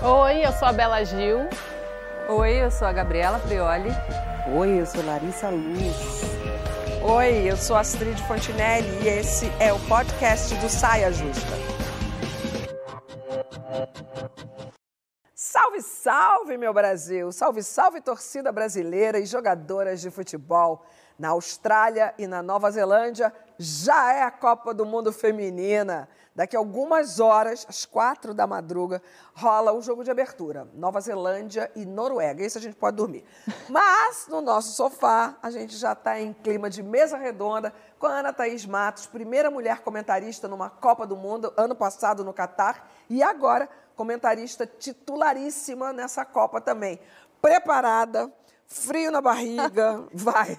Oi, eu sou a Bela Gil. Oi, eu sou a Gabriela Prioli. Oi, eu sou Larissa Luz. Oi, eu sou Astrid Fontinelli e esse é o podcast do Saia Justa. Salve, salve, meu Brasil! Salve, salve, torcida brasileira e jogadoras de futebol. Na Austrália e na Nova Zelândia já é a Copa do Mundo Feminina. Daqui a algumas horas, às quatro da madruga, rola o jogo de abertura. Nova Zelândia e Noruega. Isso a gente pode dormir. Mas, no nosso sofá, a gente já está em clima de mesa redonda com a Ana Thaís Matos, primeira mulher comentarista numa Copa do Mundo, ano passado no Catar, e agora comentarista titularíssima nessa Copa também. Preparada, frio na barriga, vai.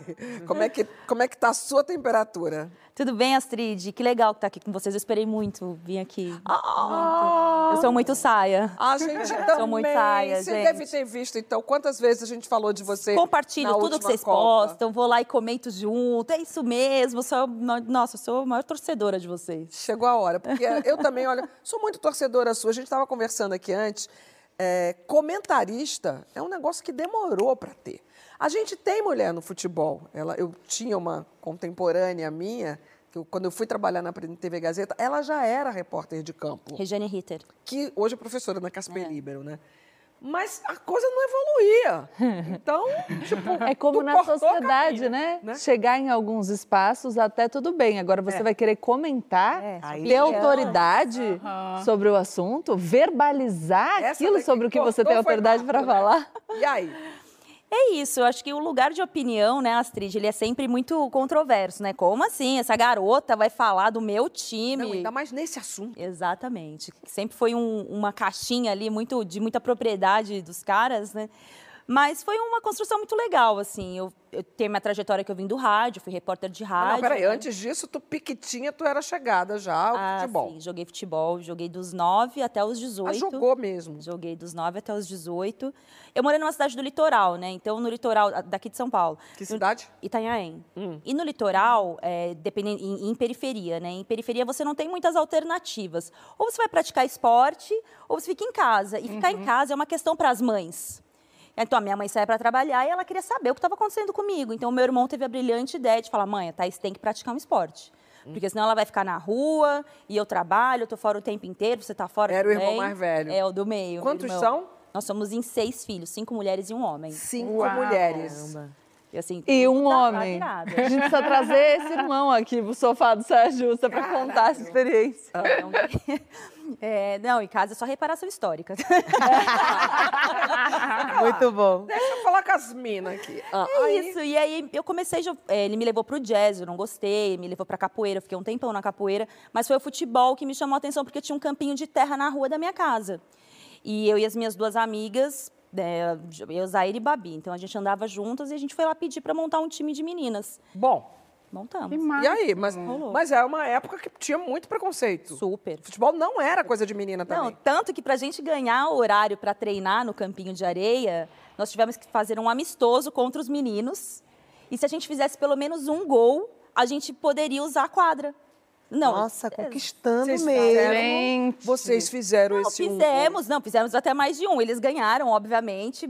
Como é que como é que tá a sua temperatura? Tudo bem, Astrid? Que legal que tá aqui com vocês. Eu esperei muito vir aqui. Ah, eu sou muito saia. A gente também. Sou muito saia, Você gente. deve ter visto, então, quantas vezes a gente falou de você Compartilho tudo que vocês Copa. postam, vou lá e comento junto. É isso mesmo. Sou, nossa, eu sou a maior torcedora de vocês. Chegou a hora, porque eu também, olha, sou muito torcedora sua. A gente estava conversando aqui antes. É, comentarista é um negócio que demorou para ter. A gente tem mulher no futebol. Ela, eu tinha uma contemporânea minha, que eu- quando eu fui trabalhar na TV Gazeta, ela já era repórter de campo, Regiane Ritter. que hoje é professora na Casper É. Libero, né? Mas a coisa não evoluía. Então, tipo, É como tu na sociedade, caminho, né? né? Chegar em alguns espaços até tudo bem. Agora você É. vai querer comentar, Aí ter é. autoridade sobre o assunto, verbalizar Essa aquilo daqui sobre o que você tem autoridade para né? falar. E aí? É isso, eu acho que o lugar de opinião, né, Astrid, ele é sempre muito controverso, né? Como assim? Essa garota vai falar do meu time? Não, ainda mais nesse assunto. Exatamente. Sempre foi um- uma caixinha ali muito de muita propriedade dos caras, né? Mas foi uma construção muito legal, assim. Eu, eu tenho minha trajetória que eu vim do rádio, fui repórter de Ah, rádio. não, peraí, né? antes disso, tu piquitinha, tu era chegada já ao Ah, futebol. sim, joguei futebol, joguei dos 9 até os 18. Ah, jogou mesmo. Joguei dos 9 até os 18. Eu morei numa cidade do litoral, né? Então, no litoral daqui de São Paulo. Que No- cidade? Itanhaém. Hum. E no litoral, é, dependendo, em, em periferia, né? Em periferia você não tem muitas alternativas. Ou você vai praticar esporte, ou você fica em casa. E ficar Uhum. em casa é uma questão para as mães. Então, a minha mãe saía para trabalhar e ela queria saber o que estava acontecendo comigo. Então, o meu irmão teve a brilhante ideia de falar: mãe, a Thaís tem que praticar um esporte. Hum. Porque senão ela vai ficar na rua e eu trabalho, eu tô fora o tempo inteiro, você tá fora Era o irmão também. mais velho. É, o do meio. Quantos irmão. são? Nós somos em seis filhos, cinco mulheres e um homem. Cinco Uau. mulheres. E, assim, E um homem. virado. A gente precisa trazer esse irmão aqui pro sofá do Saia Justa para contar essa experiência. Então, é, não, em casa é só reparação histórica. Muito bom. Deixa eu falar com as minas aqui. Ah, É aí- isso. E aí eu comecei, é, ele me levou pro jazz, eu não gostei, me levou pra capoeira, eu fiquei um tempão na capoeira, mas foi o futebol que me chamou a atenção porque tinha um campinho de terra na rua da minha casa. E eu e as minhas duas amigas, é, eu, Zaire e Babi, então a gente andava juntas e a gente foi lá pedir pra montar um time de meninas. Bom, Montamos. E aí? Mas, Rolou. mas é uma época que tinha muito preconceito. Super. Futebol não era coisa de menina Não, também. tanto que pra gente ganhar o horário pra treinar no campinho de areia, nós tivemos que fazer um amistoso contra os meninos. E se a gente fizesse pelo menos um gol, a gente poderia usar a quadra. Não, Nossa, conquistando Vocês mesmo. fizeram, vocês fizeram Não, esse um- fizemos, não, fizemos até mais de um. Eles ganharam, obviamente.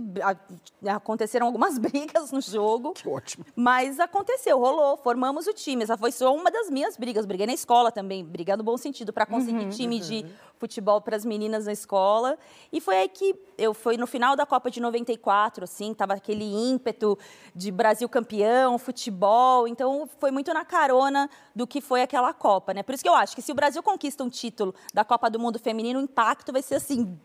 Aconteceram algumas brigas no jogo. Que ótimo. Mas aconteceu, rolou, formamos o time. Essa foi só uma das minhas brigas. Briguei na escola também, brigar no bom sentido, para conseguir time de futebol para as meninas na escola. E foi aí que eu foi no final da Copa de 94, assim, tava aquele ímpeto de Brasil campeão, futebol. Então foi muito na carona do que foi aquela Copa, né? Por isso que eu acho que se o Brasil conquista um título da Copa do Mundo Feminino, o impacto vai ser assim,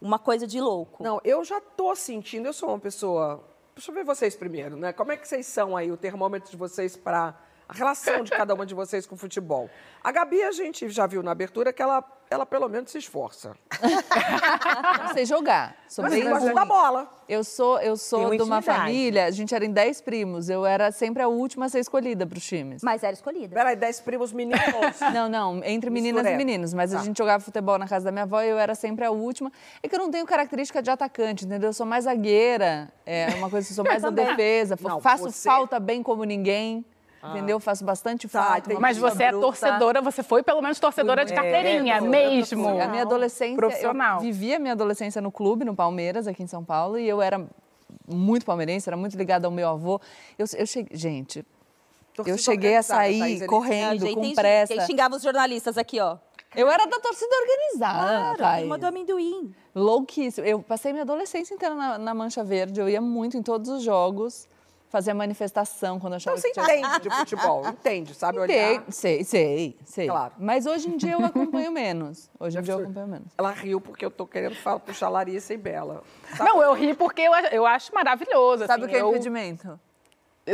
uma coisa de louco. Não, eu já tô sentindo, eu sou uma pessoa. Deixa eu ver vocês primeiro, né? Como é que vocês são aí, o termômetro de vocês para a relação de cada uma de vocês com o futebol? A Gabi, a gente já viu na abertura que ela, ela pelo menos se esforça. Não sei jogar. Sou Mas bem gosta da bola. Eu sou, eu sou de uma intimidade. família, a gente era em 10 primos. Eu era sempre a última a ser escolhida para os times. Mas era escolhida. Peraí, dez primos meninos. Não, não, entre meninas Mistureba. e meninos. Mas Tá. a gente jogava futebol na casa da minha avó e eu era sempre a última. É que eu não tenho característica de atacante, entendeu? Eu sou mais zagueira, é uma coisa que eu sou mais na defesa, Não, faço você- falta bem como ninguém. Entendeu? Faço bastante Tá, uma Mas você é bruta. torcedora, você foi pelo menos torcedora de É, carteirinha, toda mesmo. profissional. A minha adolescência, Profissional. eu vivi a minha adolescência no clube, no Palmeiras, aqui em São Paulo, e eu era muito palmeirense, era muito ligada ao meu avô. Eu, eu cheguei, gente, Torcida eu cheguei a sair correndo, com pressa. Quem xingava os jornalistas aqui, ó. Eu era da torcida organizada, Claro, turma do amendoim. Louquíssimo. Eu passei minha adolescência inteira na, na Mancha Verde, eu ia muito em todos os jogos, fazia manifestação quando eu achava Então você que tinha... entende de futebol, entende, sabe olhar. Sei, sei, sei. Claro. Mas hoje em dia eu acompanho menos. Hoje em dia eu acompanho menos. Ela riu porque eu tô querendo falar, puxar Larissa e Bela. Não, eu ri porque eu, eu acho maravilhoso. Sabe assim, o que é eu impedimento?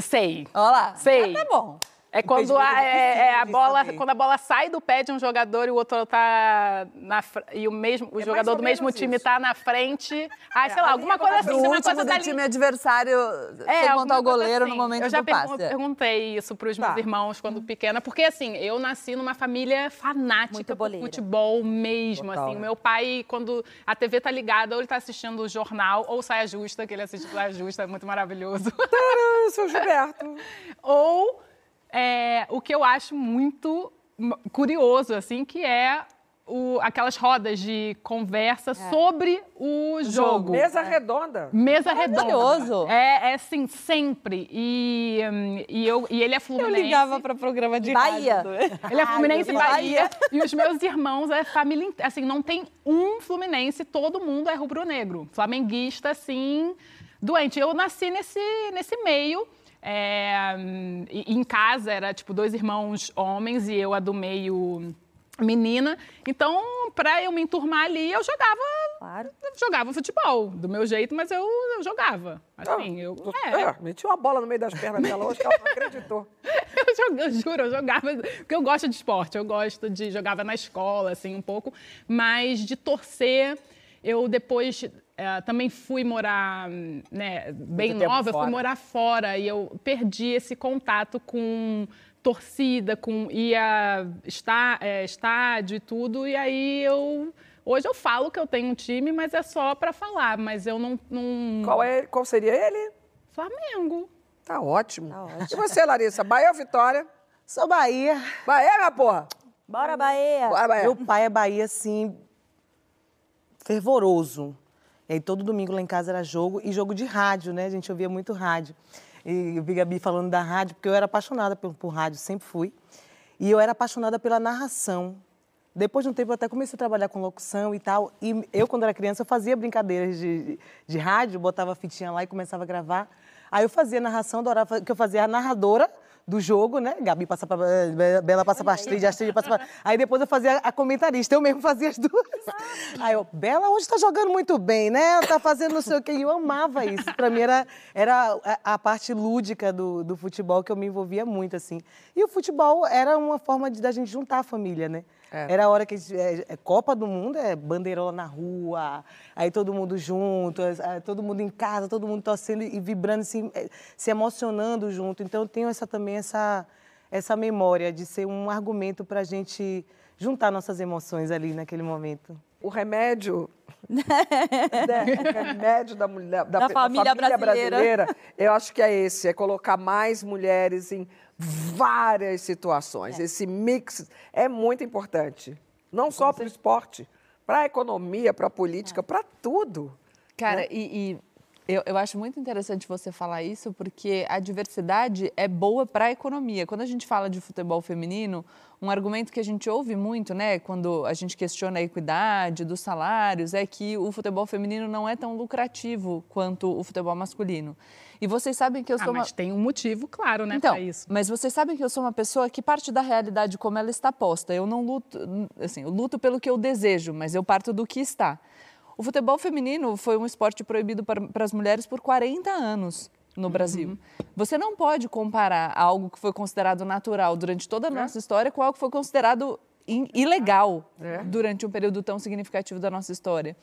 Sei. Olha lá. Sei. Ah, tá bom. É quando a, é, é a de bola, saber. quando a bola sai do pé de um jogador e o outro tá na e o mesmo o mais jogador do mesmo time isso. tá na frente. Ah, sei lá, alguma coisa assim, Do se uma último coisa do dali- time adversário, sem alguma contar o goleiro no assim. momento Eu já do passe. pergun- perguntei isso para os Tá. meus irmãos quando pequena, porque assim, eu nasci numa família fanática por boleira. futebol mesmo, Total, assim. né? O meu pai, quando a TV tá ligada, ou ele tá assistindo o jornal, ou Saia Justa, que ele assiste Saia Justa, é muito maravilhoso. Ah, seu Gilberto. ou é, o que eu acho muito curioso, assim, que é o- aquelas rodas de conversa sobre o jogo. Mesa redonda. Mesa redonda. Maravilhoso. É, é assim, sempre. E, hum, e, eu, e ele é Eu fluminense. ligava para programa de Bahia. rádio. Ele é Fluminense e Bahia. E os meus irmãos, é família. Assim, não tem um Fluminense, todo mundo é rubro-negro. Flamenguista, assim, doente. Eu nasci nesse, nesse meio. É, em casa era, tipo, dois irmãos homens e eu a do meio menina. Então, pra eu me enturmar ali, eu jogava. Claro. jogava futebol, do meu jeito, mas eu, eu jogava. Assim, eu. É, É, meti uma bola no meio das pernas dela hoje que ela não acreditou. eu, eu juro, eu jogava, porque eu gosto de esporte, eu gosto de, jogava na escola, assim, um pouco, mas de torcer, eu depois eh, também fui morar, né, bem nova, eu fui morar fora e eu perdi esse contato com torcida, com ia está, eh, estádio e tudo, e aí eu... Hoje eu falo que eu tenho um time, mas é só para falar, mas eu não... não... Qual, é, qual seria ele? Flamengo. Tá ótimo. E você, Larissa? Bahia ou Vitória? Sou Bahia. Bahia, minha porra? Bora, Bahia. Bora, Bahia. Meu pai é Bahia, assim, fervoroso. E aí todo domingo lá em casa era jogo e jogo de rádio, né? A gente ouvia muito rádio. E eu vi Gabi falando da rádio, porque eu era apaixonada por, por rádio, sempre fui. E eu era apaixonada pela narração. Depois de um tempo eu até comecei a trabalhar com locução e tal. E eu, quando era criança, eu fazia brincadeiras de, de, de rádio, botava a fitinha lá e começava a gravar. Aí eu fazia narração, adorava que eu fazia a narradora do jogo, né? Gabi passa para Bela passa para Astrid, Astrid passa para Aí depois eu fazia a comentarista, eu mesmo fazia as duas. Aí eu, Bela hoje está jogando muito bem, né? Tá fazendo não sei o quê. E eu amava isso. Para mim era, era a, a parte lúdica do, do futebol que eu me envolvia muito, assim. E o futebol era uma forma de da gente juntar a família, né? Era a hora que a gente- é, é Copa do Mundo, é bandeirola na rua, aí todo mundo junto, é, todo mundo em casa, todo mundo torcendo e vibrando, assim, é, se emocionando junto. Então eu tenho essa também essa essa memória de ser um argumento para a gente juntar nossas emoções ali naquele momento. O remédio, né, o remédio da mulher, da, Da pe- família brasileira. brasileira, eu acho que é esse, é colocar mais mulheres em várias situações. Esse mix é muito importante, não só para o esporte, para a economia, para a política, para tudo. Cara, e, e eu, eu acho muito interessante você falar isso, porque a diversidade é boa para a economia. Quando a gente fala de futebol feminino, um argumento que a gente ouve muito, né, quando a gente questiona a equidade dos salários, é que o futebol feminino não é tão lucrativo quanto o futebol masculino. E vocês sabem que eu Ah, sou uma... mas tem um motivo, claro, né, Então, pra isso. mas vocês sabem que eu sou uma pessoa que parte da realidade como ela está posta. Eu não luto, assim, eu luto pelo que eu desejo, mas eu parto do que está. O futebol feminino foi um esporte proibido para, para as mulheres por 40 anos no Brasil. Você não pode comparar algo que foi considerado natural durante toda a nossa história com algo que foi considerado ilegal durante um período tão significativo da nossa história.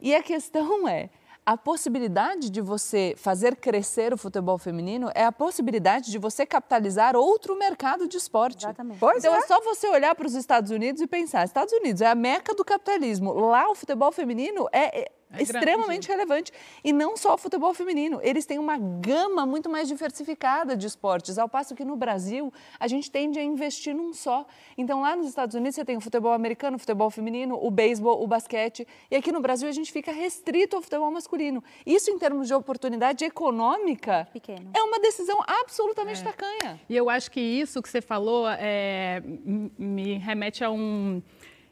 E a questão é, a possibilidade de você fazer crescer o futebol feminino é a possibilidade de você capitalizar outro mercado de esporte. Exatamente. Pois então é. é. só você olhar para os Estados Unidos e pensar, Estados Unidos é a meca do capitalismo. Lá o futebol feminino é, é- É extremamente grande. relevante. E não só o futebol feminino, eles têm uma gama muito mais diversificada de esportes, ao passo que no Brasil a gente tende a investir num só. Então lá nos Estados Unidos você tem o futebol americano, o futebol feminino, o beisebol, o basquete, e aqui no Brasil a gente fica restrito ao futebol masculino. Isso em termos de oportunidade econômica Pequeno. é uma decisão absolutamente tacanha. E eu acho que isso que você falou é, me remete a um,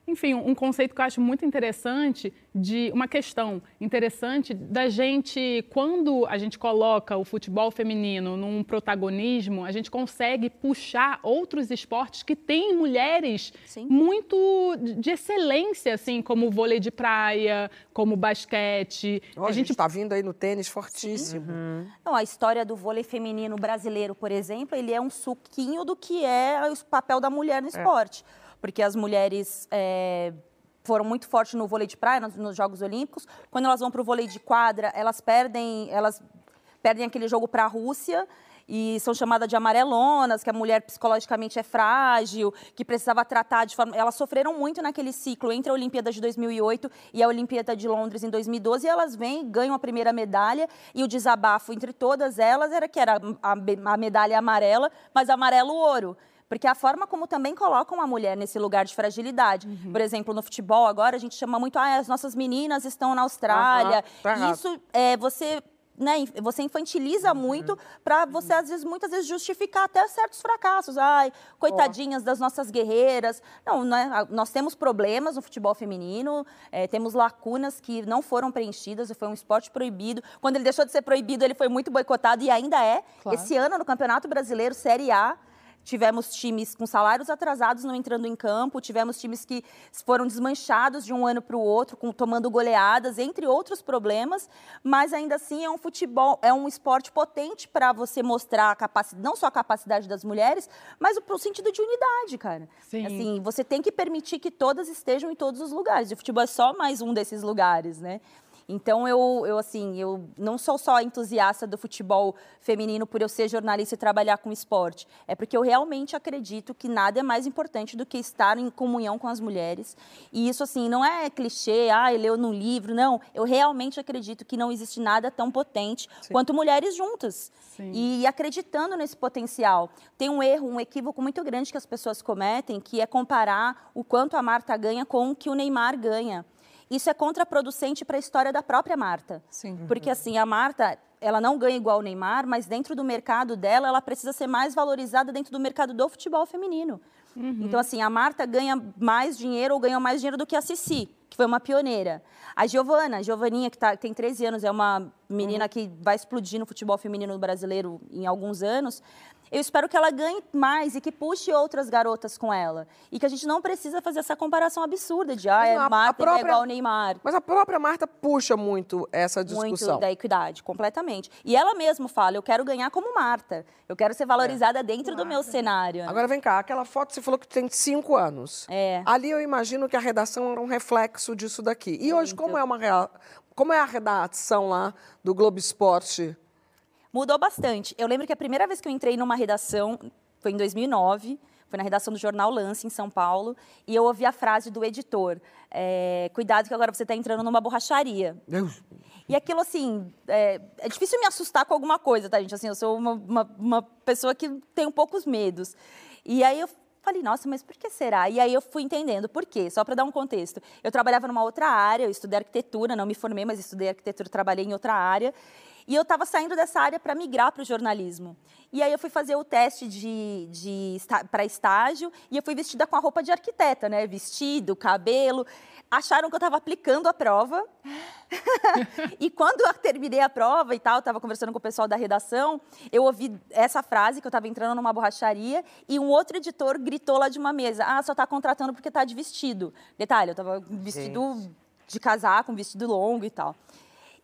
enfim, um conceito que eu acho muito interessante de uma questão interessante da gente quando a gente coloca o futebol feminino num protagonismo, a gente consegue puxar outros esportes que têm mulheres Sim. muito de excelência, assim, como o vôlei de praia, como o basquete. Ó, a gente está vindo aí no tênis fortíssimo. Não, a história do vôlei feminino brasileiro, por exemplo, ele é um suquinho do que é o papel da mulher no esporte. Porque as mulheres é, foram muito fortes no vôlei de praia, nos, nos Jogos Olímpicos. Quando elas vão para o vôlei de quadra, elas perdem, elas perdem aquele jogo para a Rússia e são chamadas de amarelonas, que a mulher psicologicamente é frágil, que precisava tratar de forma... Elas sofreram muito naquele ciclo entre a Olimpíada de 2008 e a Olimpíada de Londres em 2012, e elas vêm, ganham a primeira medalha, e o desabafo entre todas elas era que era a, a medalha amarela, mas amarelo-ouro. Porque a forma como também colocam a mulher nesse lugar de fragilidade. Por exemplo, no futebol agora a gente chama muito, ah, as nossas meninas estão na Austrália. Tá errado. Isso é você né, você infantiliza muito para você, às vezes, muitas vezes, justificar até certos fracassos. Ai, coitadinhas das nossas guerreiras. Não, né, nós temos problemas no futebol feminino, eh, temos lacunas que não foram preenchidas, foi um esporte proibido. Quando ele deixou de ser proibido, ele foi muito boicotado e ainda é. Claro. Esse ano, no Campeonato Brasileiro, Série A, Tivemos times com salários atrasados não entrando em campo, tivemos times que foram desmanchados de um ano para o outro, com- tomando goleadas, entre outros problemas, mas ainda assim é um futebol, é um esporte potente para você mostrar a capacidade, não só a capacidade das mulheres, mas o, o sentido de unidade, cara. Sim. Assim, você tem que permitir que todas estejam em todos os lugares. E o futebol é só mais um desses lugares, né? Então, eu, eu, assim, eu não sou só entusiasta do futebol feminino por eu ser jornalista e trabalhar com esporte. É porque eu realmente acredito que nada é mais importante do que estar em comunhão com as mulheres. E isso, assim, não é clichê, ah, leu num livro. Não, eu realmente acredito que não existe nada tão potente quanto mulheres juntas. Sim. E acreditando nesse potencial. Tem um erro, um equívoco muito grande que as pessoas cometem, que é comparar o quanto a Marta ganha com o que o Neymar ganha. Isso é contraproducente para a história da própria Marta. Sim. Porque assim, a Marta, ela não ganha igual o Neymar, mas dentro do mercado dela, ela precisa ser mais valorizada dentro do mercado do futebol feminino. Então, assim, a Marta ganha mais dinheiro ou ganhou mais dinheiro do que a Cici, que foi uma pioneira. A Giovana, a Giovaninha, que tá, tem 13 anos, é uma menina que vai explodir no futebol feminino brasileiro em alguns anos. Eu espero que ela ganhe mais e que puxe outras garotas com ela. E que a gente não precisa fazer essa comparação absurda de, ah, é não, a Marta não é própria- igual ao Neymar. Mas a própria Marta puxa muito essa discussão. Muito da equidade, completamente. E ela mesma fala, eu quero ganhar como Marta. Eu quero ser valorizada dentro do meu cenário. né? Agora vem cá, aquela foto você falou que tem cinco anos. É. Ali eu imagino que a redação era um reflexo disso daqui. E hoje, como é, uma rea- como é a redação lá do Globo Esporte? Mudou bastante. Eu lembro que a primeira vez que eu entrei numa redação foi em 2009. Foi na redação do jornal Lance, em São Paulo. E eu ouvi a frase do editor. é, Cuidado que agora você está entrando numa borracharia. Deus. E aquilo, assim, é, é difícil me assustar com alguma coisa, tá, gente? Assim, eu sou uma, uma, uma pessoa que tem um poucos medos. E aí eu falei, nossa, mas por que será? E aí eu fui entendendo por quê, só para dar um contexto. Eu trabalhava numa outra área, eu estudei arquitetura, não me formei, mas estudei arquitetura, trabalhei em outra área. E eu estava saindo dessa área para migrar para o jornalismo. E aí eu fui fazer o teste de, de para estágio e eu fui vestida com a roupa de arquiteta, né? Vestido, cabelo. Acharam que eu estava aplicando a prova. e quando eu terminei a prova e tal, estava conversando com o pessoal da redação, eu ouvi essa frase que eu estava entrando numa borracharia e um outro editor gritou lá de uma mesa: "Ah, só está contratando porque está de vestido". Detalhe, eu estava vestido de casaco, um vestido longo e tal.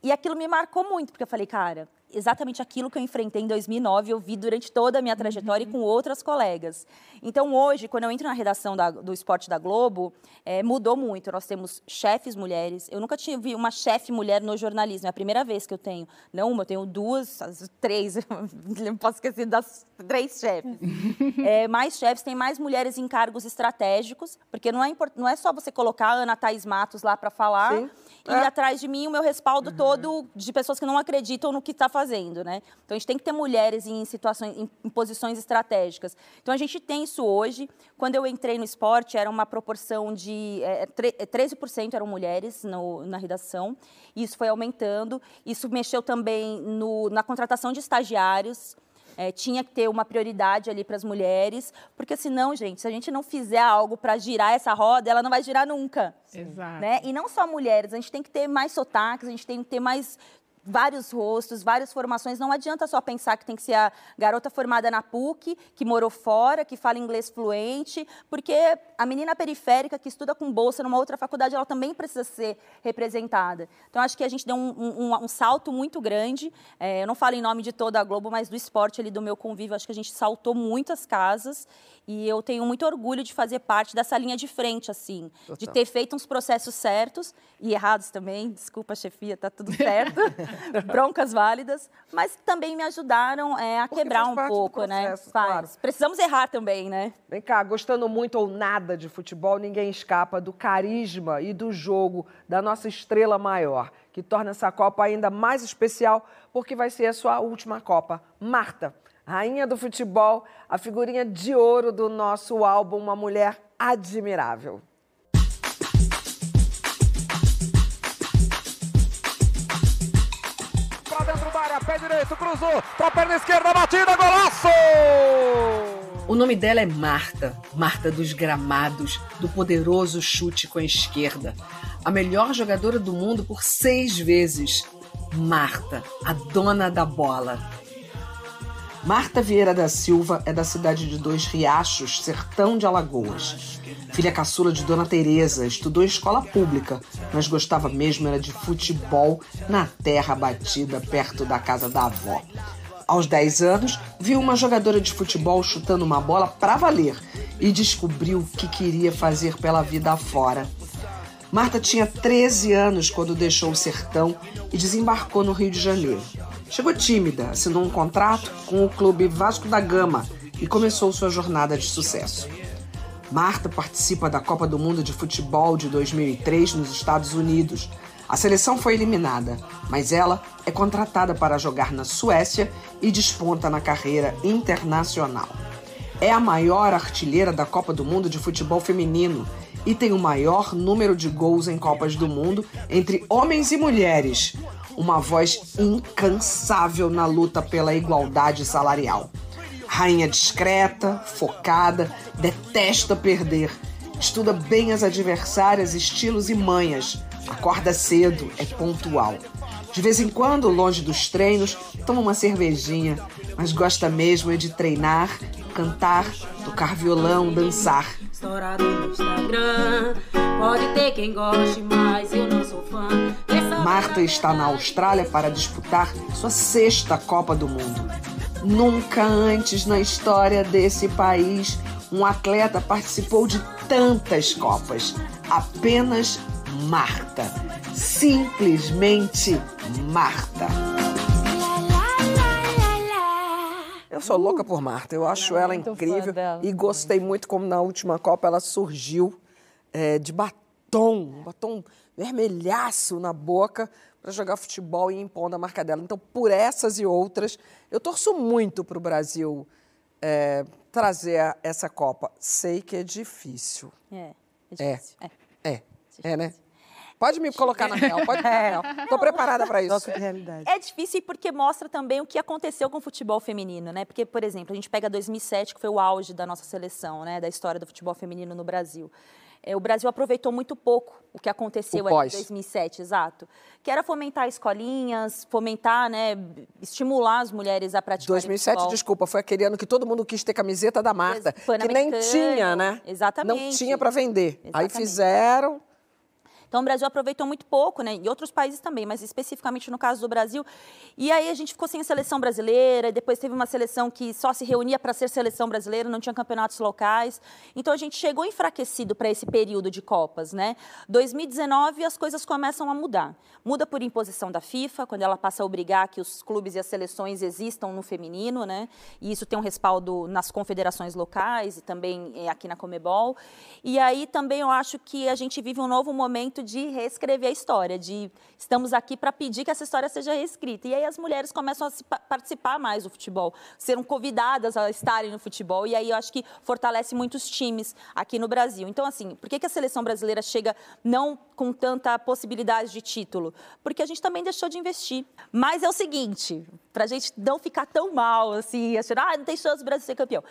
E aquilo me marcou muito, porque eu falei, cara, exatamente aquilo que eu enfrentei em 2009, eu vi durante toda a minha trajetória e com outras colegas. Então, hoje, quando eu entro na redação da- do esporte da Globo, eh, mudou muito. Nós temos chefes mulheres. Eu nunca tive uma chefe mulher no jornalismo, é a primeira vez que eu tenho. Não uma, eu tenho duas, as três, não posso esquecer das três chefes. É, mais chefes, tem mais mulheres em cargos estratégicos, porque não é, import- não é só você colocar a Ana Thaís Matos lá para falar Sim. E atrás de mim o meu respaldo todo de pessoas que não acreditam no que está fazendo, né? Então a gente tem que ter mulheres em situações, em, em posições estratégicas. Então a gente tem isso hoje. Quando eu entrei no esporte era uma proporção de é, 13% eram mulheres no, na redação. Isso foi aumentando. Isso mexeu também no, na contratação de estagiários. É, tinha que ter uma prioridade ali para as mulheres, porque senão, gente, se a gente não fizer algo para girar essa roda, ela não vai girar nunca. Exato. Né? E não só mulheres, a gente tem que ter mais sotaques, a gente tem que ter mais vários rostos, várias formações. Não adianta só pensar que tem que ser a garota formada na PUC, que morou fora, que fala inglês fluente, porque a menina periférica que estuda com bolsa numa outra faculdade, ela também precisa ser representada. Então, acho que a gente deu um, um, um salto muito grande. É, eu não falo em nome de toda a Globo, mas do esporte ali, do meu convívio, acho que a gente saltou muitas casas e eu tenho muito orgulho de fazer parte dessa linha de frente, assim, Total. de ter feito uns processos certos e errados também. Desculpa, chefia, tá tudo certo. Broncas válidas, mas também me ajudaram é, a Porque quebrar um pouco, né? processo, né? Claro. Precisamos errar também, né? Vem cá, gostando muito ou nada de futebol, ninguém escapa do carisma e do jogo da nossa estrela maior, que torna essa Copa ainda mais especial, porque vai ser a sua última Copa. Marta rainha do futebol, a figurinha de ouro do nosso álbum Uma Mulher Admirável. Direito, cruzou, pra perna esquerda, batida, golaço! O nome dela é Marta, Marta dos gramados, do poderoso chute com a esquerda. A melhor jogadora do mundo por seis vezes. Marta, a dona da bola. Marta Vieira da Silva é da cidade de Dois Riachos, sertão de Alagoas. Filha caçula de Dona Teresa, estudou escola pública, mas gostava mesmo era de futebol na terra batida perto da casa da avó. Aos 10 anos, viu uma jogadora de futebol chutando uma bola para valer e descobriu que queria fazer pela vida afora. Marta tinha 13 anos quando deixou o sertão e desembarcou no Rio de Janeiro. Chegou tímida, assinou um contrato com o clube Vasco da Gama e começou sua jornada de sucesso. Marta participa da Copa do Mundo de Futebol de 2003 nos Estados Unidos. A seleção foi eliminada, mas ela é contratada para jogar na Suécia e desponta na carreira internacional. É a maior artilheira da Copa do Mundo de Futebol Feminino e tem o maior número de gols em Copas do Mundo entre homens e mulheres, uma voz incansável na luta pela igualdade salarial. Rainha discreta, focada, detesta perder, estuda bem as adversárias, estilos e manhas, acorda cedo, é pontual. De vez em quando, longe dos treinos, toma uma cervejinha, mas gosta mesmo é de treinar, cantar, tocar violão, dançar. Marta está na Austrália para disputar sua sexta Copa do Mundo. Nunca antes na história desse país um atleta participou de tantas Copas. Apenas Marta. Simplesmente Marta. Eu sou louca por Marta, eu acho ela incrível e gostei muito como na última Copa ela surgiu é, de batom, batom vermelhaço na boca para jogar futebol e impondo a marca dela. Então, por essas e outras, eu torço muito para o Brasil é, trazer essa Copa. Sei que é difícil. É, é difícil. É, é, é, é né? Pode me colocar na real, pode na Estou preparada para isso. realidade. É difícil porque mostra também o que aconteceu com o futebol feminino, né? Porque, por exemplo, a gente pega 2007, que foi o auge da nossa seleção, né? Da história do futebol feminino no Brasil é, o Brasil aproveitou muito pouco o que aconteceu em 2007, exato. Que era fomentar escolinhas, fomentar, né, estimular as mulheres a praticar 2007, futebol. desculpa, foi aquele ano que todo mundo quis ter camiseta da Marta, que nem tinha, né? Exatamente. Não tinha para vender. Exatamente. Aí fizeram então, o Brasil aproveitou muito pouco, né? E outros países também, mas especificamente no caso do Brasil. E aí a gente ficou sem a seleção brasileira, depois teve uma seleção que só se reunia para ser seleção brasileira, não tinha campeonatos locais. Então, a gente chegou enfraquecido para esse período de Copas, né? 2019, as coisas começam a mudar. Muda por imposição da FIFA, quando ela passa a obrigar que os clubes e as seleções existam no feminino, né? E isso tem um respaldo nas confederações locais e também eh, aqui na Comebol. E aí também eu acho que a gente vive um novo momento de reescrever a história, de estamos aqui para pedir que essa história seja reescrita. E aí as mulheres começam a participar mais do futebol, serem convidadas a estarem no futebol, e aí eu acho que fortalece muitos times aqui no Brasil. Então, assim, por que, que a seleção brasileira chega não com tanta possibilidade de título? Porque a gente também deixou de investir. Mas é o seguinte, para a gente não ficar tão mal, assim, achando, ah, não tem chance do Brasil ser campeão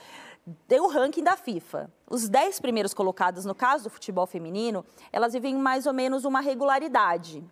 tem o ranking da FIFA. Os 10 primeiros colocados, no caso do futebol feminino, elas vivem mais ou menos uma regularidade.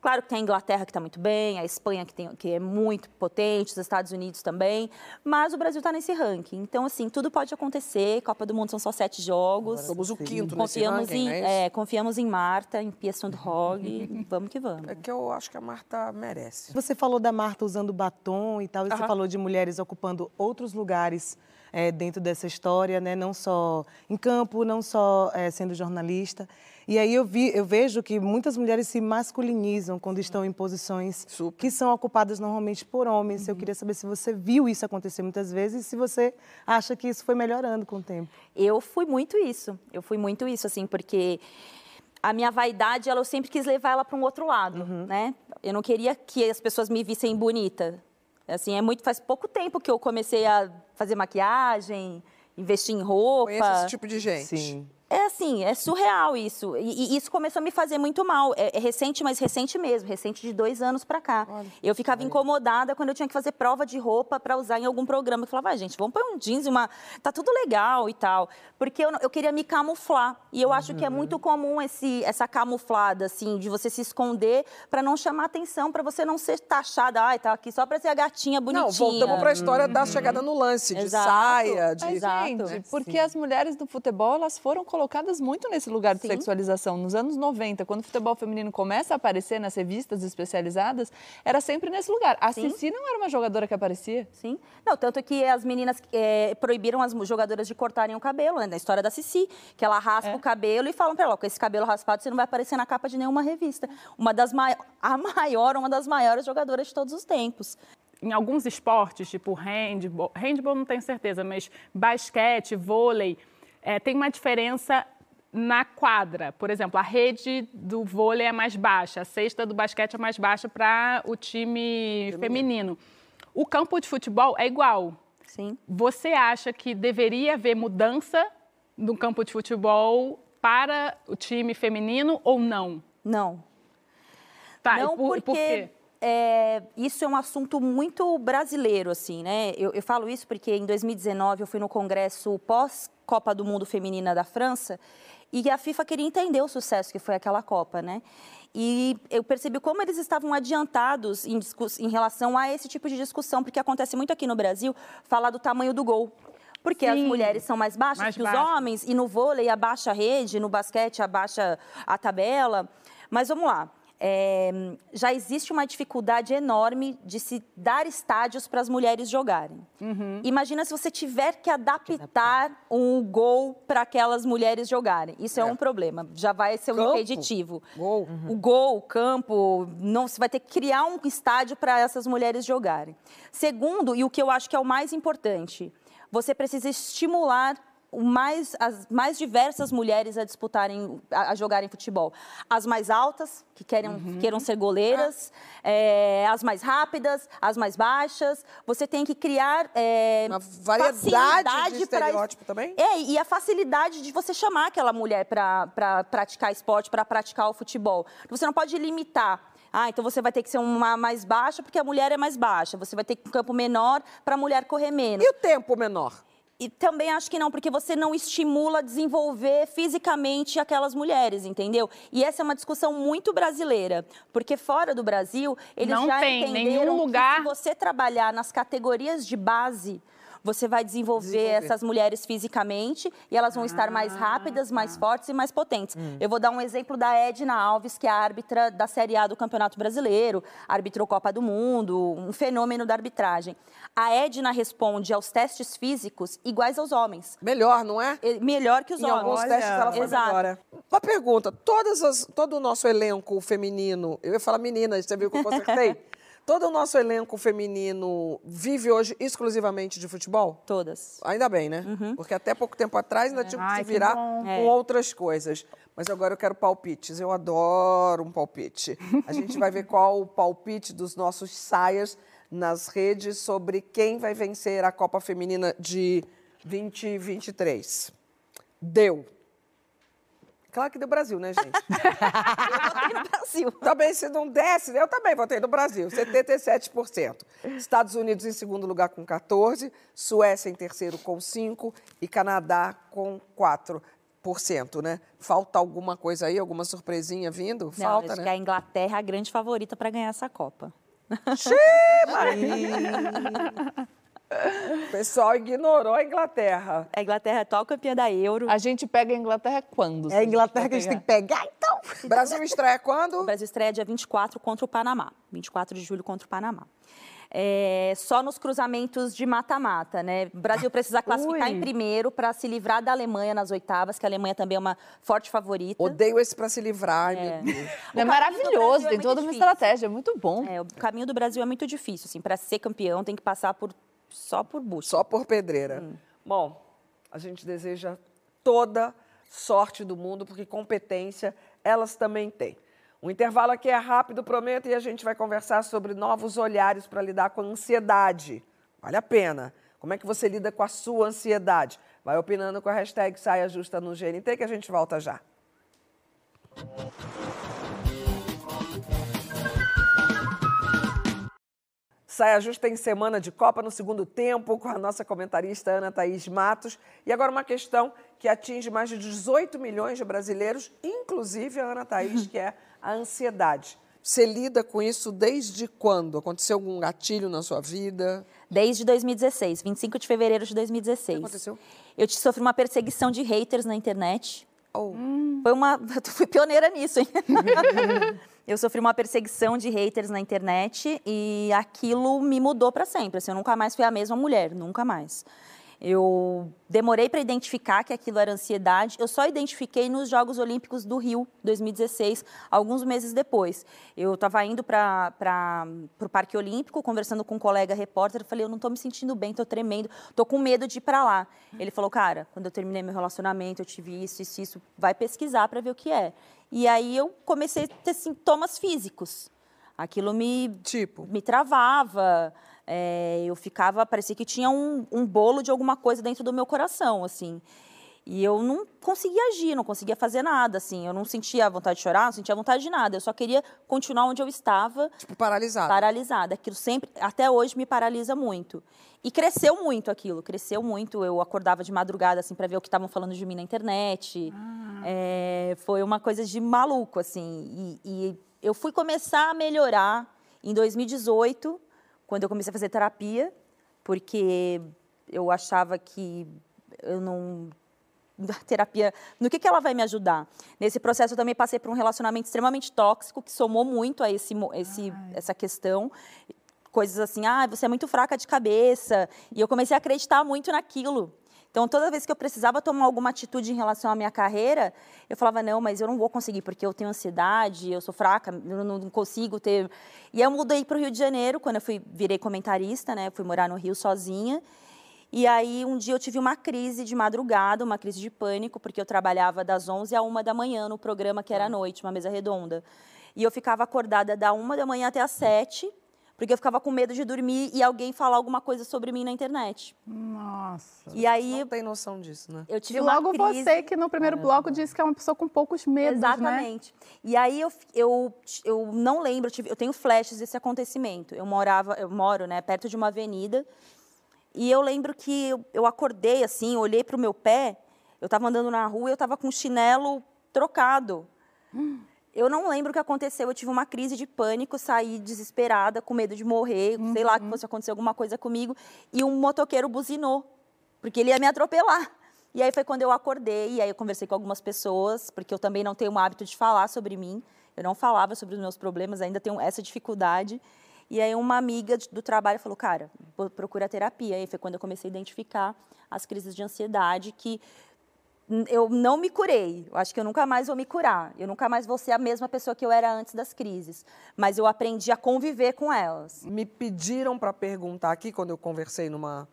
Claro que tem a Inglaterra que está muito bem, a Espanha que, tem, que é muito potente, os Estados Unidos também, mas o Brasil está nesse ranking. Então, assim, tudo pode acontecer. Copa do Mundo são só sete jogos. Agora, somos o quinto confiamos nesse ranking, em, é, é, Confiamos em Marta, em Pia Sundhog, vamos que vamos. É que eu acho que a Marta merece. Você falou da Marta usando batom e tal, e você falou de mulheres ocupando outros lugares é, dentro dessa história, né? não só em campo, não só é, sendo jornalista. E aí eu, vi, eu vejo que muitas mulheres se masculinizam quando estão em posições Super. que são ocupadas normalmente por homens. Uhum. Eu queria saber se você viu isso acontecer muitas vezes e se você acha que isso foi melhorando com o tempo. Eu fui muito isso. Eu fui muito isso, assim, porque a minha vaidade, ela, eu sempre quis levar ela para um outro lado, uhum. né? Eu não queria que as pessoas me vissem bonita. Assim, é muito faz pouco tempo que eu comecei a fazer maquiagem, investir em roupa. Conheço esse tipo de gente. Sim. É assim, é surreal isso. E, e, isso começou a me fazer muito mal. É, é recente, mas recente mesmo, recente de dois anos para cá. Olha, eu ficava incomodada quando eu tinha que fazer prova de roupa para usar em algum programa. Eu falava, ah, gente, vamos pôr um jeans e uma. Tá tudo legal e tal. Porque eu, eu queria me camuflar. E eu uhum. acho que é muito comum esse, essa camuflada, assim, de você se esconder para não chamar atenção, para você não ser taxada. Ai, tá aqui só para ser a gatinha bonitinha. Não, voltamos para a história uhum. da chegada no lance, de Exato. saia, de. Mas, gente, porque Sim. as mulheres do futebol, elas foram colocadas colocadas muito nesse lugar de Sim. sexualização. Nos anos 90, quando o futebol feminino começa a aparecer nas revistas especializadas, era sempre nesse lugar. A Sim. Cici não era uma jogadora que aparecia. Sim. Não, tanto que as meninas é, proibiram as jogadoras de cortarem o cabelo, né? Na história da Cici, que ela raspa é. o cabelo e falam para ela, com esse cabelo raspado você não vai aparecer na capa de nenhuma revista. Uma das a maior, uma das maiores jogadoras de todos os tempos em alguns esportes, tipo handball, handball não tenho certeza, mas basquete, vôlei, é, tem uma diferença na quadra. Por exemplo, a rede do vôlei é mais baixa, a cesta do basquete é mais baixa para o time feminino. O campo de futebol é igual. Sim. Você acha que deveria haver mudança no campo de futebol para o time feminino ou não? Não. Tá, não e por, porque... por quê? É, isso é um assunto muito brasileiro, assim, né? Eu, eu, falo isso porque em 2019 eu fui no congresso pós-Copa do Mundo Feminina da França e a FIFA queria entender o sucesso que foi aquela Copa, né? E eu percebi como eles estavam adiantados em, em relação a esse tipo de discussão, porque acontece muito aqui no Brasil falar do tamanho do gol. Porque Sim. as mulheres são mais baixas mais que baixo. os homens, e no vôlei abaixa a rede, no basquete abaixa a tabela. Mas vamos lá é, já existe uma dificuldade enorme de se dar estádios para as mulheres jogarem. Uhum. Imagina se você tiver que adaptar um gol para aquelas mulheres jogarem. Isso é. é. um problema. Já vai ser um campo. impeditivo. Gol. Uhum. O gol, o campo, não, você vai ter que criar um estádio para essas mulheres jogarem. Segundo, e o que eu acho que é o mais importante, você precisa estimular mais, as mais diversas mulheres a disputarem, a, a jogarem futebol. As mais altas, que querem, uhum. queiram ser goleiras, ah. é, as mais rápidas, as mais baixas. Você tem que criar é, uma variedade de estereótipo pra, também. É, e a facilidade de você chamar aquela mulher para praticar esporte, para praticar o futebol. Você não pode limitar. Ah, então você vai ter que ser uma mais baixa porque a mulher é mais baixa. Você vai ter um campo menor para a mulher correr menos. E o tempo menor? E também acho que não, porque você não estimula a desenvolver fisicamente aquelas mulheres, entendeu? E essa é uma discussão muito brasileira, porque fora do Brasil, eles não já tem entenderam nenhum lugar... que se você trabalhar nas categorias de base, você vai desenvolver, desenvolver, essas mulheres fisicamente e elas vão ah, estar mais ah, rápidas, mais tá. fortes e mais potentes. Hum. Eu vou dar um exemplo da Edna Alves, que é a árbitra da Série A do Campeonato Brasileiro, arbitrou Copa do Mundo, um fenômeno da arbitragem. A Edna responde aos testes físicos iguais aos homens. Melhor, não é? Melhor que os em homens. alguns Olha. testes ela foi Exato. melhor. Uma pergunta, todas as, todo o nosso elenco feminino, eu ia falar meninas, você viu que eu consertei? Todo o nosso elenco feminino vive hoje exclusivamente de futebol? Todas. Ainda bem, né? Porque até pouco tempo atrás ainda tinha que Ai, se que virar bom. com É. outras coisas. Mas agora eu quero palpites. Eu adoro um palpite. A gente vai ver qual o palpite dos nossos saias nas redes sobre quem vai vencer a Copa Feminina de 2023. Deu. Claro que deu Brasil, né, gente? Aqui no Brasil. Também, se não desse, eu também votei no Brasil, 77%. Estados Unidos em segundo lugar com 14%, Suécia em terceiro com 5% e Canadá com 4%, né? Falta alguma coisa aí, alguma surpresinha vindo? Não, Falta, acho que né? a Inglaterra é a grande favorita para ganhar essa Copa. O pessoal ignorou a Inglaterra. A Inglaterra é atual campeã da Euro. A gente pega a Inglaterra quando? É a Inglaterra que a gente tem que pegar, então. Brasil estreia quando? O Brasil estreia dia 24 contra o Panamá. 24 de julho contra o Panamá. É, só nos cruzamentos de mata-mata, né? O Brasil precisa classificar Ui. em primeiro para se livrar da Alemanha nas oitavas, que a Alemanha também é uma forte favorita. Odeio esse pra se livrar. É caminho do maravilhoso, é tem muito toda uma difícil. estratégia, é muito bom. É, o caminho do Brasil é muito difícil, assim, para ser campeão tem que passar por só por busca. Só por pedreira. Bom, a gente deseja toda sorte do mundo, porque competência elas também têm. O intervalo aqui é rápido, prometo, e a gente vai conversar sobre novos olhares para lidar com a ansiedade. Vale a pena. Como é que você lida com a sua ansiedade? Vai opinando com a hashtag Saia Justa no GNT que a gente volta já. Saia Justa em semana de Copa no segundo tempo com a nossa comentarista Ana Thaís Matos. E agora uma questão que atinge mais de 18 milhões de brasileiros, inclusive a Ana Thaís, que é a ansiedade. Você lida com isso desde quando? Aconteceu algum gatilho na sua vida? Desde 2016, 25 de fevereiro de 2016. O que aconteceu? Eu te sofri uma perseguição de haters na internet. Oh. Foi uma. Eu fui pioneira nisso, hein? eu sofri uma perseguição de haters na internet e aquilo me mudou para sempre. Assim, eu nunca mais fui a mesma mulher, nunca mais. Eu demorei para identificar que aquilo era ansiedade. Eu só identifiquei nos Jogos Olímpicos do Rio, 2016, alguns meses depois. Eu estava indo para o Parque Olímpico, conversando com um colega repórter. Eu falei, eu não estou me sentindo bem, estou tremendo, estou com medo de ir para lá. Ele falou, cara, quando eu terminei meu relacionamento, eu tive isso, isso, isso. Vai pesquisar para ver o que é. E aí eu comecei a ter sintomas físicos. Aquilo me Tipo? me travava. É, eu ficava, parecia que tinha um, um bolo de alguma coisa dentro do meu coração, assim. E eu não conseguia agir, não conseguia fazer nada, assim. Eu não sentia vontade de chorar, não sentia vontade de nada. Eu só queria continuar onde eu estava, Tipo, paralisado. paralisada. Aquilo sempre, até hoje, me paralisa muito. E cresceu muito aquilo, cresceu muito. Eu acordava de madrugada, assim, para ver o que estavam falando de mim na internet. É, foi uma coisa de maluco, assim. E, e eu fui começar a melhorar em 2018, quando eu comecei a fazer terapia, porque eu achava que eu não da terapia, no que, que ela vai me ajudar? Nesse processo eu também passei por um relacionamento extremamente tóxico, que somou muito a esse, esse, essa questão. Coisas assim, ah, você é muito fraca de cabeça. E eu comecei a acreditar muito naquilo. Então, toda vez que eu precisava tomar alguma atitude em relação à minha carreira, eu falava, não, mas eu não vou conseguir, porque eu tenho ansiedade, eu sou fraca, eu não consigo ter... E eu mudei para o Rio de Janeiro, quando eu fui, virei comentarista, né? Fui morar no Rio sozinha. E aí, um dia eu tive uma crise de madrugada, uma crise de pânico, porque eu trabalhava das 11 à 1 da manhã no programa que era à noite, uma mesa redonda. E eu ficava acordada da 1 da manhã até às 7, porque eu ficava com medo de dormir e alguém falar alguma coisa sobre mim na internet. Nossa. E aí Não tem noção disso, né? eu tive E uma logo crise... você, que no primeiro bloco disse que é uma pessoa com poucos medos, né? Exatamente. E aí eu, eu, eu não lembro, eu, tive- eu tenho flashes desse acontecimento. Eu morava, eu moro, né, perto de uma avenida. E eu lembro que eu, eu acordei assim, olhei para o meu pé, eu estava andando na rua e eu estava com o chinelo trocado. Eu não lembro o que aconteceu, eu tive uma crise de pânico, saí desesperada, com medo de morrer, sei lá, que fosse acontecer alguma coisa comigo, e um motoqueiro buzinou, porque ele ia me atropelar. E aí foi quando eu acordei, e aí eu conversei com algumas pessoas, porque eu também não tenho o hábito de falar sobre mim, eu não falava sobre os meus problemas, ainda tenho essa dificuldade. E aí uma amiga do trabalho falou, cara, pro- procura terapia. E aí foi quando eu comecei a identificar as crises de ansiedade, que eu não me curei. Eu acho que eu nunca mais vou me curar. Eu nunca mais vou ser a mesma pessoa que eu era antes das crises. Mas eu aprendi a conviver com elas. Me pediram para perguntar aqui, quando eu conversei numa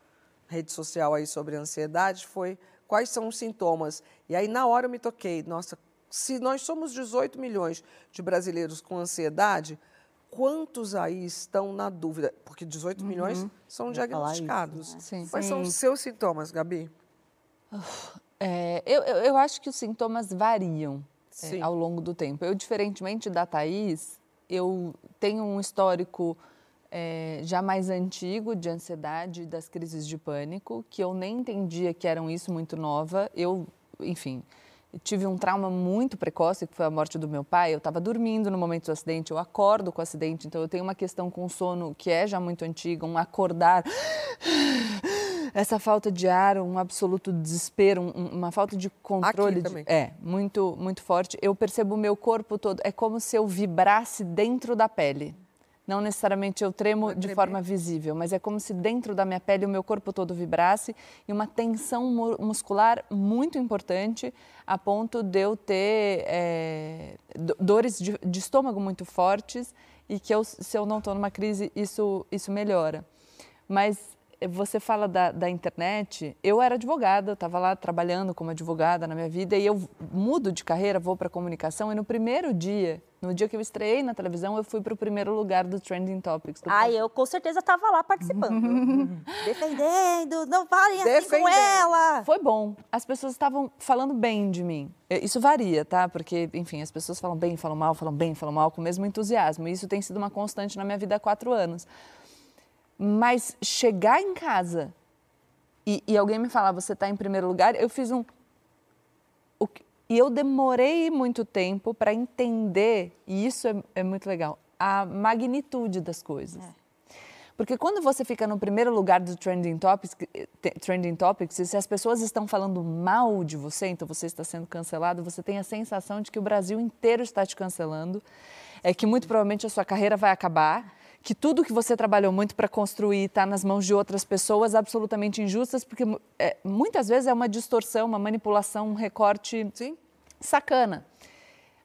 rede social aí sobre ansiedade, foi quais são os sintomas. E aí, na hora, eu me toquei. Nossa, se nós somos 18 milhões de brasileiros com ansiedade, quantos aí estão na dúvida? Porque 18 uhum. milhões são diagnosticados. Isso, né? Quais Sim. são os seus sintomas, Gabi? É, eu, eu, acho que os sintomas variam é, ao longo do tempo. Eu, diferentemente da Thaís, eu tenho um histórico é, já mais antigo de ansiedade, das crises de pânico, que eu nem entendia que eram isso muito nova. Eu, enfim, tive um trauma muito precoce, que foi a morte do meu pai. Eu estava dormindo no momento do acidente, eu acordo com o acidente, então eu tenho uma questão com o sono que é já muito antiga, um acordar. Essa falta de ar, um absoluto desespero, um, uma falta de controle. De, é, muito, muito forte. Eu percebo o meu corpo todo, é como se eu vibrasse dentro da pele. Não necessariamente eu tremo de forma visível, mas é como se dentro da minha pele o meu corpo todo vibrasse e uma tensão muscular muito importante a ponto de eu ter é, dores de, de, estômago muito fortes e que eu, se eu não estou numa crise, isso, isso melhora. Mas você fala da, da internet, eu era advogada, estava lá trabalhando como advogada na minha vida e eu mudo de carreira, vou para comunicação e no primeiro dia, no dia que eu estreiei na televisão, eu fui para o primeiro lugar do Trending Topics. Do ah, eu com certeza estava lá participando. Defendendo, não falem assim com ela. Foi bom. As pessoas estavam falando bem de mim. Isso varia, tá? Porque, enfim, as pessoas falam bem, falam mal, falam bem, falam mal, com o mesmo entusiasmo. E isso tem sido uma constante na minha vida há quatro anos. Mas chegar em casa e, e alguém me falar, você está em primeiro lugar, eu fiz um. E eu demorei muito tempo para entender, e isso é, é, muito legal, a magnitude das coisas. É. Porque quando você fica no primeiro lugar do Trending Topics, trending topics, e se as pessoas estão falando mal de você, então você está sendo cancelado, você tem a sensação de que o Brasil inteiro está te cancelando, é que muito provavelmente a sua carreira vai acabar que tudo que você trabalhou muito para construir está nas mãos de outras pessoas absolutamente injustas, porque é, muitas vezes é uma distorção, uma manipulação, um recorte Sim. sacana.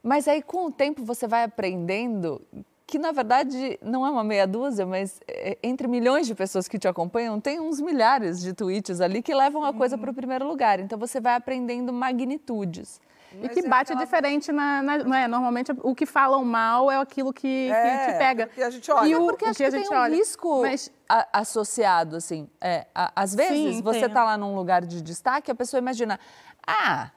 Mas aí, com o tempo, você vai aprendendo que, na verdade, não é uma meia dúzia, mas é, entre milhões de pessoas que te acompanham, tem uns milhares de tweets ali que levam a coisa para o primeiro lugar. Então, você vai aprendendo magnitudes. Mas e que é bate aquela... diferente na, na, não é? Normalmente o que falam mal é aquilo que, é, que te pega. Que a gente olha. E o, porque acho que, a gente tem um olha. risco Mas... a, associado, assim. É, a, às vezes Sim, você está lá num lugar de destaque, a pessoa imagina, ah,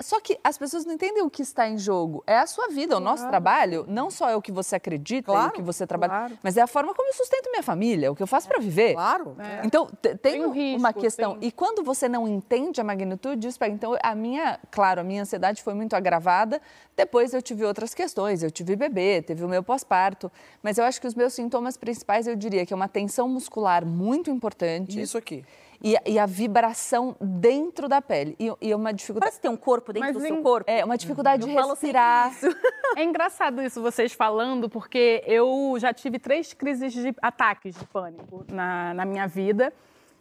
só que as pessoas não entendem o que está em jogo. É a sua vida, o nosso trabalho. Não só é o que você acredita claro, e o que você trabalha, claro. mas é a forma como eu sustento minha família, o que eu faço para viver. Claro. É. Então, tem, tem um risco, uma questão. Tem... E quando você não entende a magnitude disso, então a minha, claro, a minha ansiedade foi muito agravada. Depois eu tive outras questões. Eu tive bebê, teve o meu pós-parto. Mas eu acho que os meus sintomas principais, eu diria que é uma tensão muscular muito importante. Isso aqui e, e a vibração dentro da pele. E, e uma dificuldade. Parece ter um corpo dentro Mas do seu corpo. É, uma dificuldade de respirar. É engraçado isso vocês falando, porque eu já tive três crises de ataques de pânico na, na minha vida.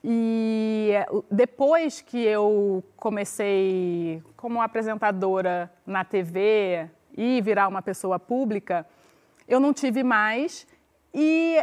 E depois que eu comecei como apresentadora na TV e virar uma pessoa pública, eu não tive mais. E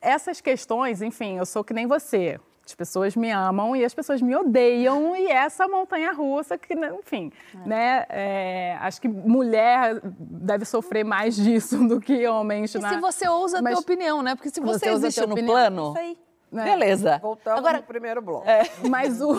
essas questões, enfim, eu sou que nem você. As pessoas me amam e as pessoas me odeiam e essa montanha russa que, né, enfim, é. né? É, acho que mulher deve sofrer mais disso do que homens. E na... se você ousa Mas... a tua opinião, né? Porque se você, você existe no opinião, plano... Isso aí. Né? Beleza. Voltamos Agora, no primeiro bloco. É, mas o,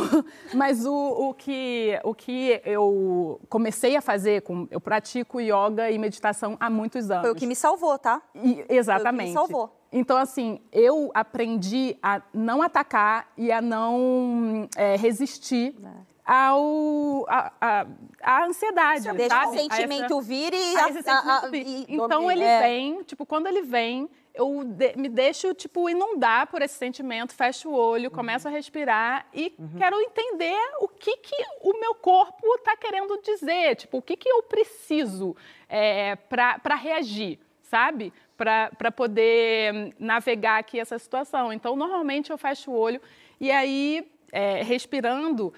mas o, o, que, o que eu comecei a fazer, com, eu pratico yoga e meditação há muitos anos. Foi o que me salvou, tá? E, exatamente. Foi o que me salvou. Então, assim, eu aprendi a não atacar e a não é, resistir é. ao a, a, a ansiedade. Deixa sabe? o sentimento essa, vir e, a, a, vir. Então ele é. vem, tipo, quando ele vem, eu de, me deixo tipo inundar por esse sentimento, fecho o olho, uhum. começo a respirar e uhum. quero entender o que que o meu corpo está querendo dizer, tipo o que que eu preciso é, para reagir, sabe? para poder navegar aqui essa situação. Então, normalmente eu fecho o olho e aí, é, respirando,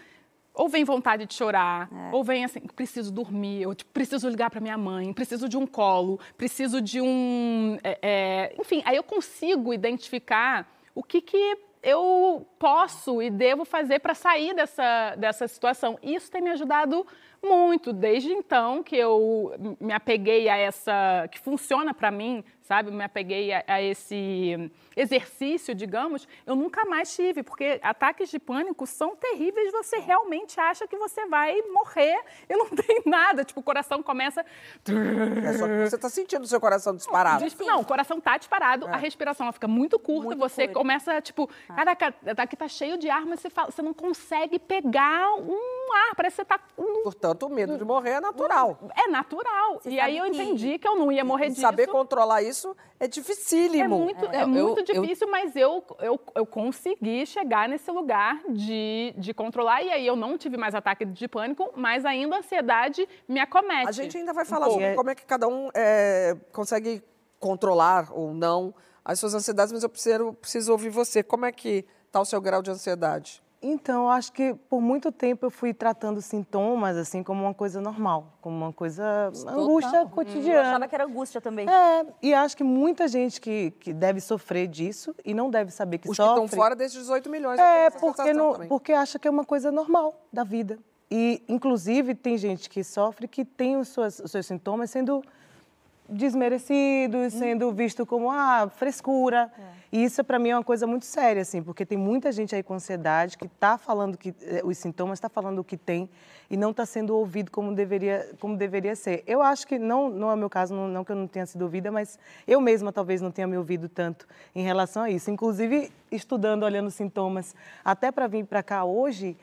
ou vem vontade de chorar, é. ou vem assim, preciso dormir, ou tipo, preciso ligar para minha mãe, preciso de um colo, preciso de um. É, é, enfim, aí eu consigo identificar o que, que eu posso e devo fazer para sair dessa, dessa situação. Isso tem me ajudado muito, desde então que eu me apeguei a essa, que funciona para mim, sabe? Me apeguei a, a, esse exercício, digamos, eu nunca mais tive, porque ataques de pânico são terríveis, você realmente acha que você vai morrer e não tem nada, tipo, o coração começa... É só que você está sentindo o seu coração disparado. Não, o coração está disparado, é. a respiração fica muito curta, muito você curta. começa, tipo, ah. caraca, aqui tá cheio de ar, mas você, fala, você não consegue pegar um ar, parece que você tá... Um... Portanto, o medo de morrer é natural. É natural. Você e aí eu entendi que eu não ia morrer disso. Saber controlar isso isso é dificílimo. É muito, é, é muito eu, difícil, eu... mas eu, eu, eu consegui chegar nesse lugar de, de controlar. E aí eu não tive mais ataque de pânico, mas ainda a ansiedade me acomete. A gente ainda vai falar um sobre como é que cada um é, consegue controlar ou não as suas ansiedades, mas eu preciso, preciso ouvir você. Como é que está o seu grau de ansiedade? Então, acho que por muito tempo eu fui tratando sintomas assim como uma coisa normal, como uma coisa Total. angústia cotidiana. Eu achava que era angústia também. É, e acho que muita gente que, que deve sofrer disso e não deve saber que Os sofre. que estão fora desses 18 milhões. É, porque, não, porque acha que é uma coisa normal da vida. E, inclusive, tem gente que sofre que tem os seus, os seus sintomas sendo desmerecidos, sendo visto como ah, frescura. É. E isso para mim é uma coisa muito séria, assim, porque tem muita gente aí com ansiedade que está falando que eh, os sintomas, está falando o que tem e não está sendo ouvido como deveria, como deveria ser. Eu acho que não, não é o meu caso, não, não que eu não tenha sido ouvida, mas eu mesma talvez não tenha me ouvido tanto em relação a isso. Inclusive estudando, olhando sintomas, até para vir para cá hoje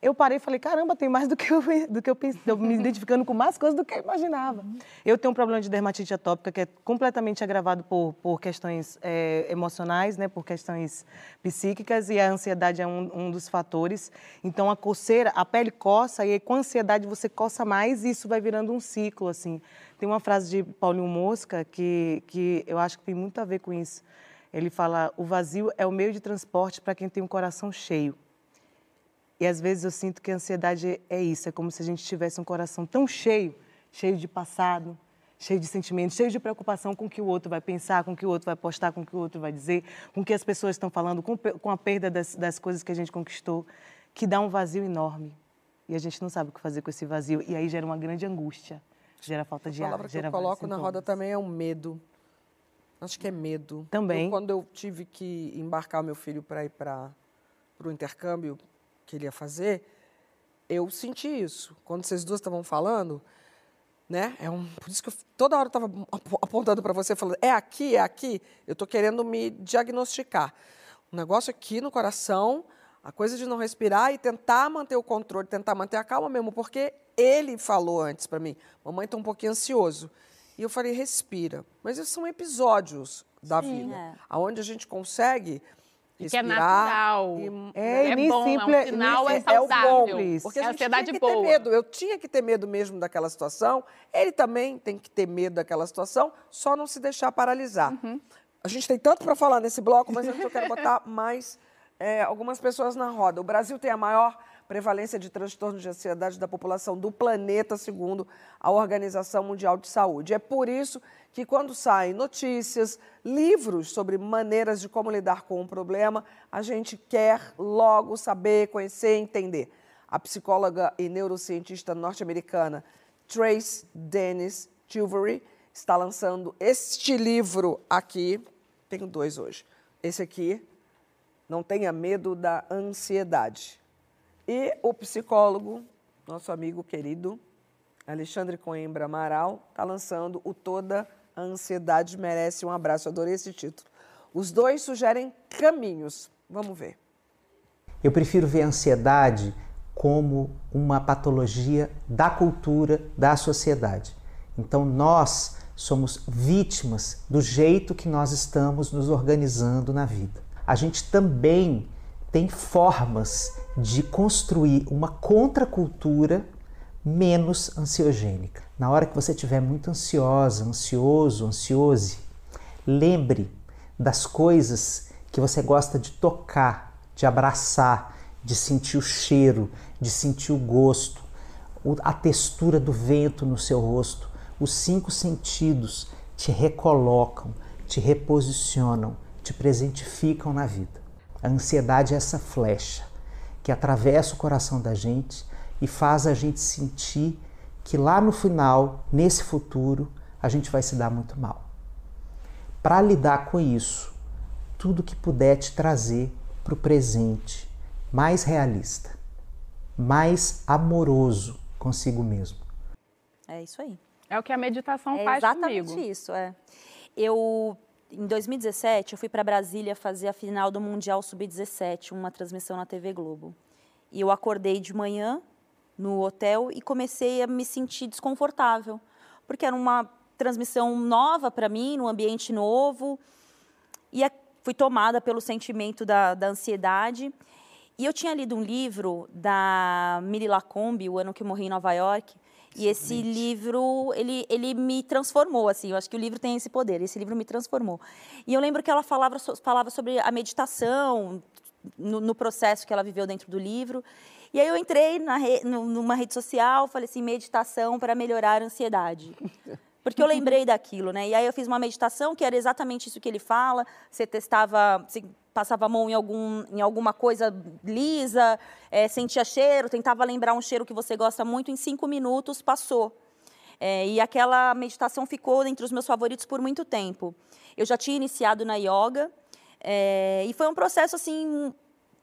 eu parei e falei, caramba, tem mais do que eu, do que eu pensei, me identificando com mais coisas do que eu imaginava. Eu tenho um problema de dermatite atópica que é completamente agravado por, por questões é, emocionais, né, por questões psíquicas, e a ansiedade é um, um, dos fatores. Então, a coceira, a pele coça, e aí, com ansiedade você coça mais, e isso vai virando um ciclo, assim. Tem uma frase de Paulinho Mosca que, que eu acho que tem muito a ver com isso. Ele fala, o vazio é o meio de transporte para quem tem um coração cheio. E às vezes eu sinto que a ansiedade é isso, é como se a gente tivesse um coração tão cheio, cheio de passado, cheio de sentimentos, cheio de preocupação com o que o outro vai pensar, com o que o outro vai postar, com o que o outro vai dizer, com o que as pessoas estão falando, com, com a perda das, das coisas que a gente conquistou, que dá um vazio enorme. E a gente não sabe o que fazer com esse vazio. E aí gera uma grande angústia, gera falta de ar. A palavra que eu coloco na roda também é um medo. Acho que é medo. Também. Eu, quando eu tive que embarcar o meu filho para ir para o intercâmbio, que ele ia fazer, eu senti isso. Quando vocês duas estavam falando, né? É um, por isso que eu toda hora estava apontando para você, falando, é aqui, é aqui. Eu estou querendo me diagnosticar. Um negócio aqui no coração, a coisa de não respirar e tentar manter o controle, tentar manter a calma mesmo, porque ele falou antes para mim, mamãe está um pouquinho ansioso. E eu falei, respira. Mas esses são episódios da Sim, vida, é. onde a gente consegue que é natural. E, é, é bom, simples, é um sinal, é saudável. É, o bom. Porque a é gente tinha que boa. ter medo. Eu tinha que ter medo mesmo daquela situação. Ele também tem que ter medo daquela situação, só não se deixar paralisar. Uhum. A gente tem tanto para falar nesse bloco, mas antes eu quero botar mais é, algumas pessoas na roda. O Brasil tem a maior prevalência de transtornos de ansiedade da população do planeta, segundo a Organização Mundial de Saúde. É por isso que, quando saem notícias, livros sobre maneiras de como lidar com o problema, a gente quer logo saber, conhecer, entender. A psicóloga e neurocientista norte-americana Trace Dennis Tilbury está lançando este livro aqui. Tenho dois hoje. Esse aqui, Não Tenha Medo da Ansiedade. E o psicólogo, nosso amigo querido, Alexandre Coimbra Amaral, está lançando o Toda a Ansiedade Merece um Abraço. Adorei esse título. Os dois sugerem caminhos. Vamos ver. Eu prefiro ver a ansiedade como uma patologia da cultura, da sociedade. Então, nós somos vítimas do jeito que nós estamos nos organizando na vida. A gente também tem formas de construir uma contracultura menos ansiogênica. Na hora que você estiver muito ansiosa, ansioso, ansiose, lembre das coisas que você gosta de tocar, de abraçar, de sentir o cheiro, de sentir o gosto, a textura do vento no seu rosto. Os cinco sentidos te recolocam, te reposicionam, te presentificam na vida. A ansiedade é essa flecha que atravessa o coração da gente e faz a gente sentir que lá no final, nesse futuro, a gente vai se dar muito mal. Para lidar com isso, tudo que puder te trazer para o presente mais realista, mais amoroso consigo mesmo. É isso aí. É o que a meditação é faz exatamente comigo. isso, é. Eu em 2017 eu fui para Brasília fazer a final do Mundial Sub-17, uma transmissão na TV Globo. E eu acordei de manhã no hotel e comecei a me sentir desconfortável, porque era uma transmissão nova para mim, num ambiente novo, e fui tomada pelo sentimento da, da ansiedade. E eu tinha lido um livro da Miri Lacombe, O Ano que Morri em Nova York, e esse livro, ele, ele me transformou, assim, eu acho que o livro tem esse poder, esse livro me transformou. E eu lembro que ela falava, falava sobre a meditação, no, no processo que ela viveu dentro do livro, e aí eu entrei na re, numa rede social, falei assim, meditação para melhorar a ansiedade. Porque eu lembrei daquilo, né? E aí eu fiz uma meditação que era exatamente isso que ele fala. Você testava, você passava a mão em, algum, em alguma coisa lisa, é, sentia cheiro, tentava lembrar um cheiro que você gosta muito, em cinco minutos passou. É, e aquela meditação ficou entre os meus favoritos por muito tempo. Eu já tinha iniciado na yoga, é, e foi um processo assim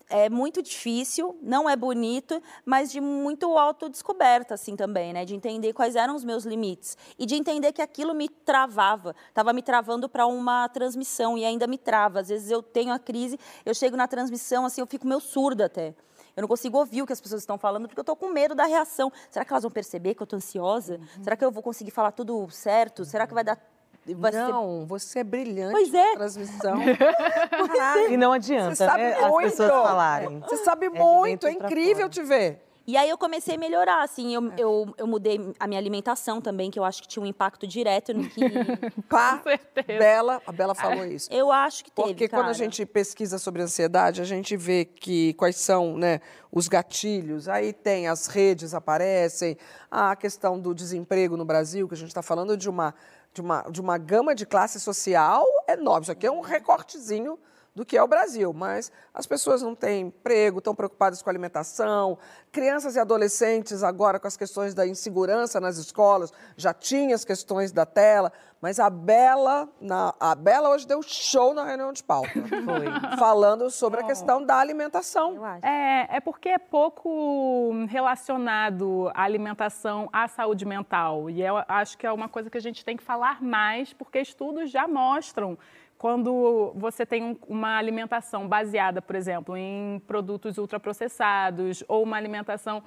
é muito difícil, não é bonito, mas de muito autodescoberta, assim, também, né? De entender quais eram os meus limites. E de entender que aquilo me travava, estava me travando para uma transmissão e ainda me trava. Às vezes eu tenho a crise, eu chego na transmissão, assim, eu fico meio surda até. Eu não consigo ouvir o que as pessoas estão falando porque eu estou com medo da reação. Será que elas vão perceber que eu estou ansiosa? Uhum. Será que eu vou conseguir falar tudo certo? Será que vai dar Vai não, você é brilhante pois é. na transmissão. É. E não adianta, você sabe né, muito. as pessoas falarem. Você sabe é muito, é incrível te ver. E aí eu comecei a melhorar, assim, eu, é. eu, eu, mudei a minha alimentação também, que eu acho que tinha um impacto direto no que... Pá, Bela, a Bela falou isso. Eu acho que teve, Porque cara. quando a gente pesquisa sobre ansiedade, a gente vê que quais são né, os gatilhos, aí tem as redes aparecem, a questão do desemprego no Brasil, que a gente está falando de uma de uma, de uma gama de classe social enorme. Isso aqui é um recortezinho do que é o Brasil, mas as pessoas não têm emprego, estão preocupadas com alimentação, crianças e adolescentes agora com as questões da insegurança nas escolas, já tinha as questões da tela, mas a Bela, na, a Bela hoje deu show na reunião de pauta, Foi. falando sobre a questão da alimentação. É, é porque é pouco relacionado a alimentação à saúde mental, e eu acho que é uma coisa que a gente tem que falar mais, porque estudos já mostram quando você tem um, uma alimentação baseada, por exemplo, em produtos ultraprocessados ou uma alimentação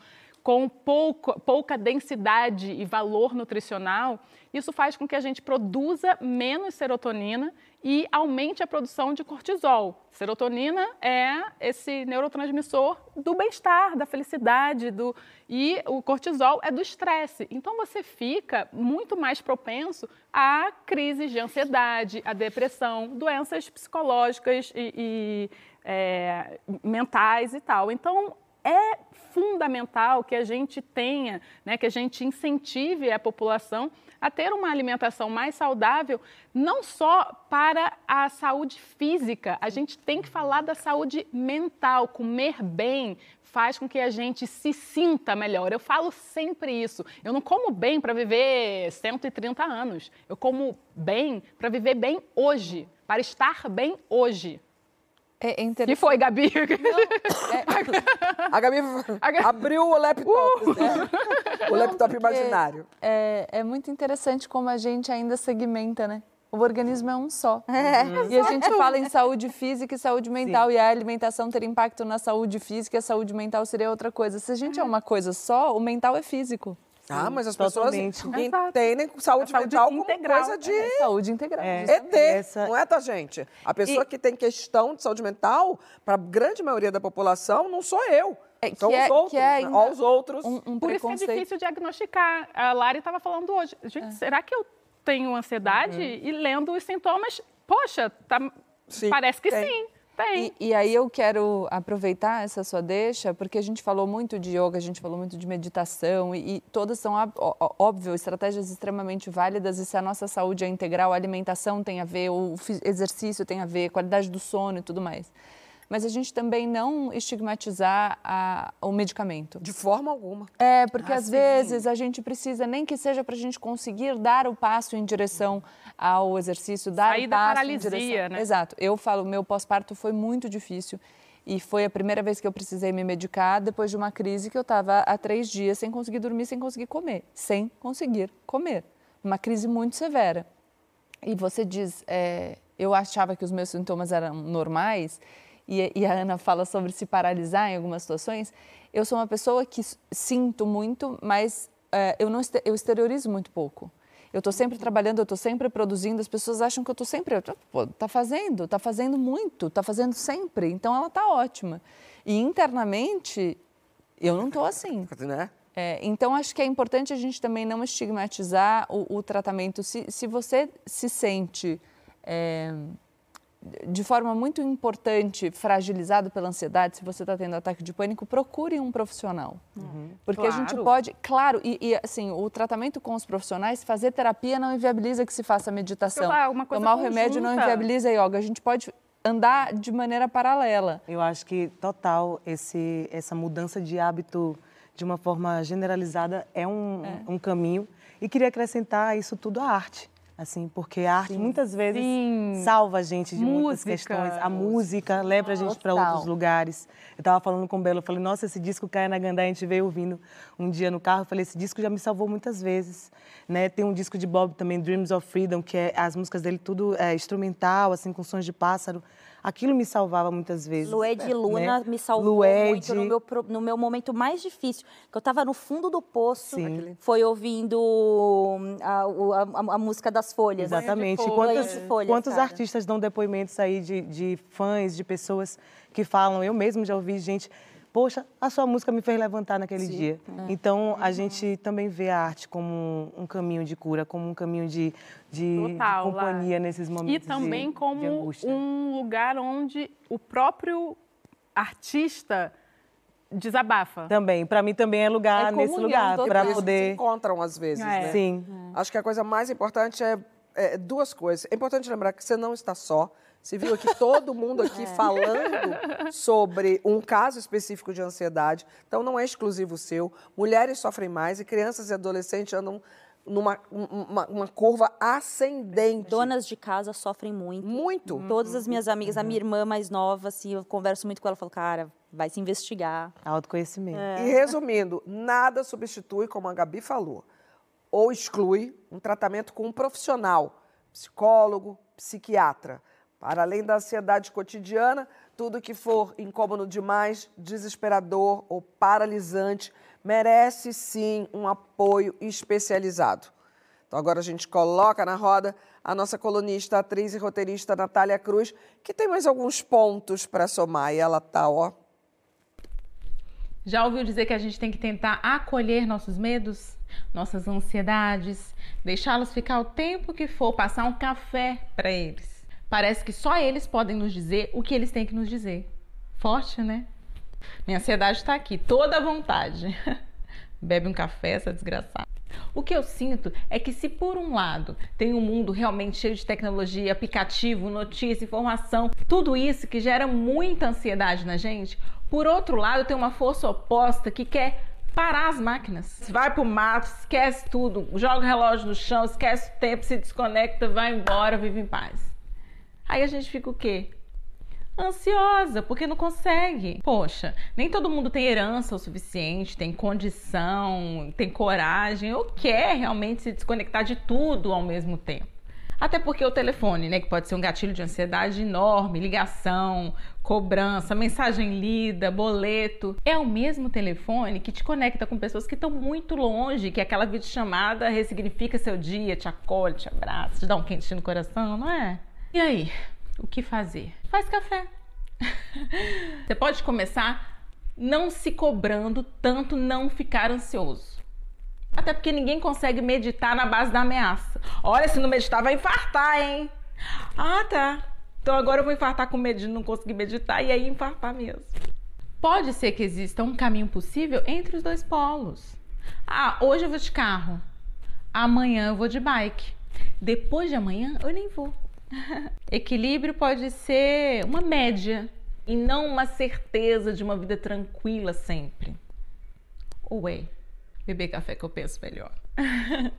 com pouco, pouca densidade e valor nutricional, isso faz com que a gente produza menos serotonina e aumente a produção de cortisol. Serotonina é esse neurotransmissor do bem-estar, da felicidade, do e o cortisol é do estresse. Então você fica muito mais propenso a crises de ansiedade, a depressão, doenças psicológicas e, e é, mentais e tal. Então é fundamental que a gente tenha, né, que a gente incentive a população a ter uma alimentação mais saudável, não só para a saúde física, a gente tem que falar da saúde mental. Comer bem faz com que a gente se sinta melhor. Eu falo sempre isso. Eu não como bem para viver 130 anos. Eu como bem para viver bem hoje, para estar bem hoje. É, interessante. E foi, Gabi? Não, é... A Gabi abriu o laptop, uh! né? o laptop imaginário. É, é muito interessante como a gente ainda segmenta, né? O organismo é um só. É. E a gente fala em saúde física e saúde mental, Sim. e a alimentação ter impacto na saúde física e a saúde mental seria outra coisa. Se a gente é uma coisa só, o mental é físico. Ah, mas as pessoas entendem saúde, saúde mental integral. como coisa de... É, saúde integral. É. ET, Essa... não é, tá, gente? A pessoa e... que tem questão de saúde mental, para a grande maioria da população, não sou eu. É, São os é, outros, é né? os outros. Um, um Por isso é difícil diagnosticar. A Lari estava falando hoje. Gente, é. será que eu tenho ansiedade? Uhum. E lendo os sintomas, poxa, tá, sim, parece que tem. sim. Tem. E, e, aí eu quero aproveitar essa sua deixa, porque a gente falou muito de yoga, a gente falou muito de meditação, e, e todas são, óbvio, estratégias extremamente válidas, e se a nossa saúde é integral, a alimentação tem a ver, o exercício tem a ver, qualidade do sono e tudo mais mas a gente também não estigmatizar a, o medicamento. De forma alguma. É, porque ah, às sim. vezes a gente precisa, nem que seja para a gente conseguir dar o passo em direção ao exercício, dar Sair o passo da paralisia, em direção... né? Exato. Eu falo, meu pós-parto foi muito difícil. E foi a primeira vez que eu precisei me medicar depois de uma crise que eu estava há três dias sem conseguir dormir, sem conseguir comer. Sem conseguir comer. Uma crise muito severa. E você diz, é, eu achava que os meus sintomas eram normais e, e, a Ana fala sobre se paralisar em algumas situações, eu sou uma pessoa que sinto muito, mas é, eu, não, eu exteriorizo muito pouco. Eu estou sempre trabalhando, eu estou sempre produzindo, as pessoas acham que eu estou sempre. Está fazendo, está fazendo muito, está fazendo sempre, então ela está ótima. E internamente, eu não estou assim. Né? É, então, acho que é importante a gente também não estigmatizar o, o tratamento. Se, se você se sente. É, de forma muito importante, fragilizado pela ansiedade, se você está tendo ataque de pânico, procure um profissional. Uhum. Porque claro. a gente pode, claro, e, e, assim, o tratamento com os profissionais, fazer terapia não inviabiliza que se faça meditação. Lá, Tomar o remédio não inviabiliza a yoga. A gente pode andar de maneira paralela. Eu acho que total esse, essa mudança de hábito de uma forma generalizada é um, é. um caminho. E queria acrescentar isso tudo à arte assim, porque a arte sim, muitas vezes sim. salva a gente de música, muitas questões. A música leva a gente para outros lugares. Eu estava falando com o Belo, eu falei, nossa, esse disco Caia na Gandá, a gente veio ouvindo um dia no carro, eu falei, esse disco já me salvou muitas vezes. Né? Tem um disco de Bob também, Dreams of Freedom, que é as músicas dele tudo é, instrumental, assim, com sons de pássaro aquilo me salvava muitas vezes. Lué de Luna né? me salvou Lué muito no meu, no meu momento mais difícil, que eu estava no fundo do poço, Sim. foi ouvindo hum, a, a, a, música das folhas. Exatamente. Quantos, folhas, quantos artistas dão depoimentos aí de, de fãs, de pessoas que falam, eu mesmo já ouvi gente poxa, a sua música me fez levantar naquele Sim. dia. É. Então, a gente também vê a arte como um caminho de cura, como um caminho de, de, Total, de companhia lá. nesses momentos E também de, como de um lugar onde o próprio artista desabafa. Também, para mim também é lugar é nesse lugar para poder se encontram às vezes, é. né? Sim. É. Acho que a coisa mais importante é, é, duas coisas. É importante lembrar que você não está só. Você viu aqui todo mundo aqui é. falando sobre um caso específico de ansiedade. Então não é exclusivo seu. Mulheres sofrem mais e crianças e adolescentes andam numa uma, uma, curva ascendente. Donas de casa sofrem muito. Muito. Uhum. Todas as minhas amigas, a minha irmã mais nova, assim, eu converso muito com ela, eu falo, cara, vai se investigar. Autoconhecimento. É. E resumindo, nada substitui, como a Gabi falou, ou exclui um tratamento com um profissional, psicólogo, psiquiatra. Para além da ansiedade cotidiana, tudo que for incômodo demais, desesperador ou paralisante merece sim um apoio especializado. Então agora a gente coloca na roda a nossa colunista, atriz e roteirista Natália Cruz, que tem mais alguns pontos para somar e ela tá, ó. Já ouviu dizer que a gente tem que tentar acolher nossos medos, nossas ansiedades, deixá-los ficar o tempo que for, passar um café para eles? Parece que só eles podem nos dizer o que eles têm que nos dizer. Forte, né? Minha ansiedade está aqui, toda a vontade. Bebe um café, essa desgraçada. O que eu sinto é que se por um lado tem um mundo realmente cheio de tecnologia, aplicativo, notícia, informação, tudo isso que gera muita ansiedade na gente, por outro lado tem uma força oposta que quer parar as máquinas. Vai pro mato, esquece tudo, joga o relógio no chão, esquece o tempo, se desconecta, vai embora, vive em paz. Aí a gente fica o quê? Ansiosa, porque não consegue. Poxa, nem todo mundo tem herança o suficiente, tem condição, tem coragem ou quer realmente se desconectar de tudo ao mesmo tempo. Até porque o telefone, né, que pode ser um gatilho de ansiedade enorme, ligação, cobrança, mensagem lida, boleto, é o mesmo telefone que te conecta com pessoas que estão muito longe, que aquela videochamada ressignifica seu dia, te acolhe, te abraça, te dá um quentinho no coração, não é? E aí, o que fazer? Faz café. Você pode começar não se cobrando tanto não ficar ansioso. Até porque ninguém consegue meditar na base da ameaça. Olha, se não meditar vai infartar, hein? Ah, tá. Então agora eu vou infartar com medo de não conseguir meditar e aí infartar mesmo. Pode ser que exista um caminho possível entre os dois polos. Ah, hoje eu vou de carro, amanhã eu vou de bike, depois de amanhã eu nem vou. Equilíbrio pode ser uma média e não uma certeza de uma vida tranquila sempre. Ué, beber café que eu penso melhor.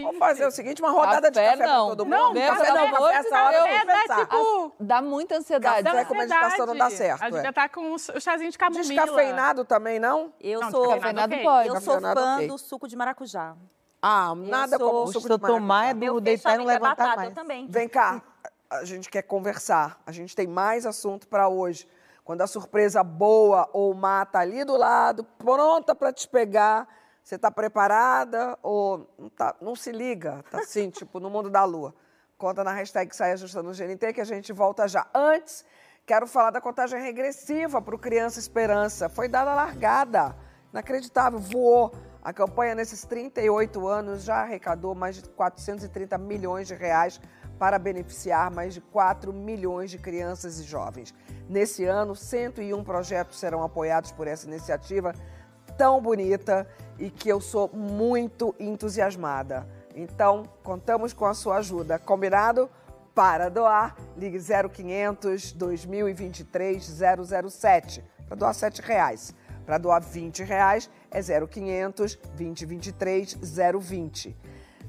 Vamos fazer o seguinte, uma rodada Café, de café não. pra todo mundo. Não, café café não, não, café essa hora eu vou café dá pensar. tipo- Dá muita ansiedade. Café com meditação não dá certo, A gente é. já tá com o chazinho de camomila. Descafeinado também, não? Eu Não, sou, descafeinado ok. pode. eu sou fã ok. do suco de maracujá. Ah, nada sou- como O suco de seu tomar é maracujá. do deitar e não levantar batata, mais. Eu também. Vem cá, a gente quer conversar. A gente tem mais assunto para hoje. Quando a surpresa boa ou má tá ali do lado, pronta para te pegar, você tá preparada ou não, tá, não se liga? Tá assim, tipo, no mundo da lua. Conta na hashtag Sai Ajustando o GNT que a gente volta já. Antes, quero falar da contagem regressiva para o Criança Esperança. Foi dada a largada. Inacreditável, voou. A campanha, nesses 38 anos, já arrecadou mais de 430 milhões de reais para beneficiar mais de 4 milhões de crianças e jovens. Nesse ano, 101 projetos serão apoiados por essa iniciativa tão bonita e que eu sou muito entusiasmada. Então, contamos com a sua ajuda. Combinado? Para doar, ligue 0500 2023 007 para doar 7 reais. Para doar 20 reais é 0500 2023 020.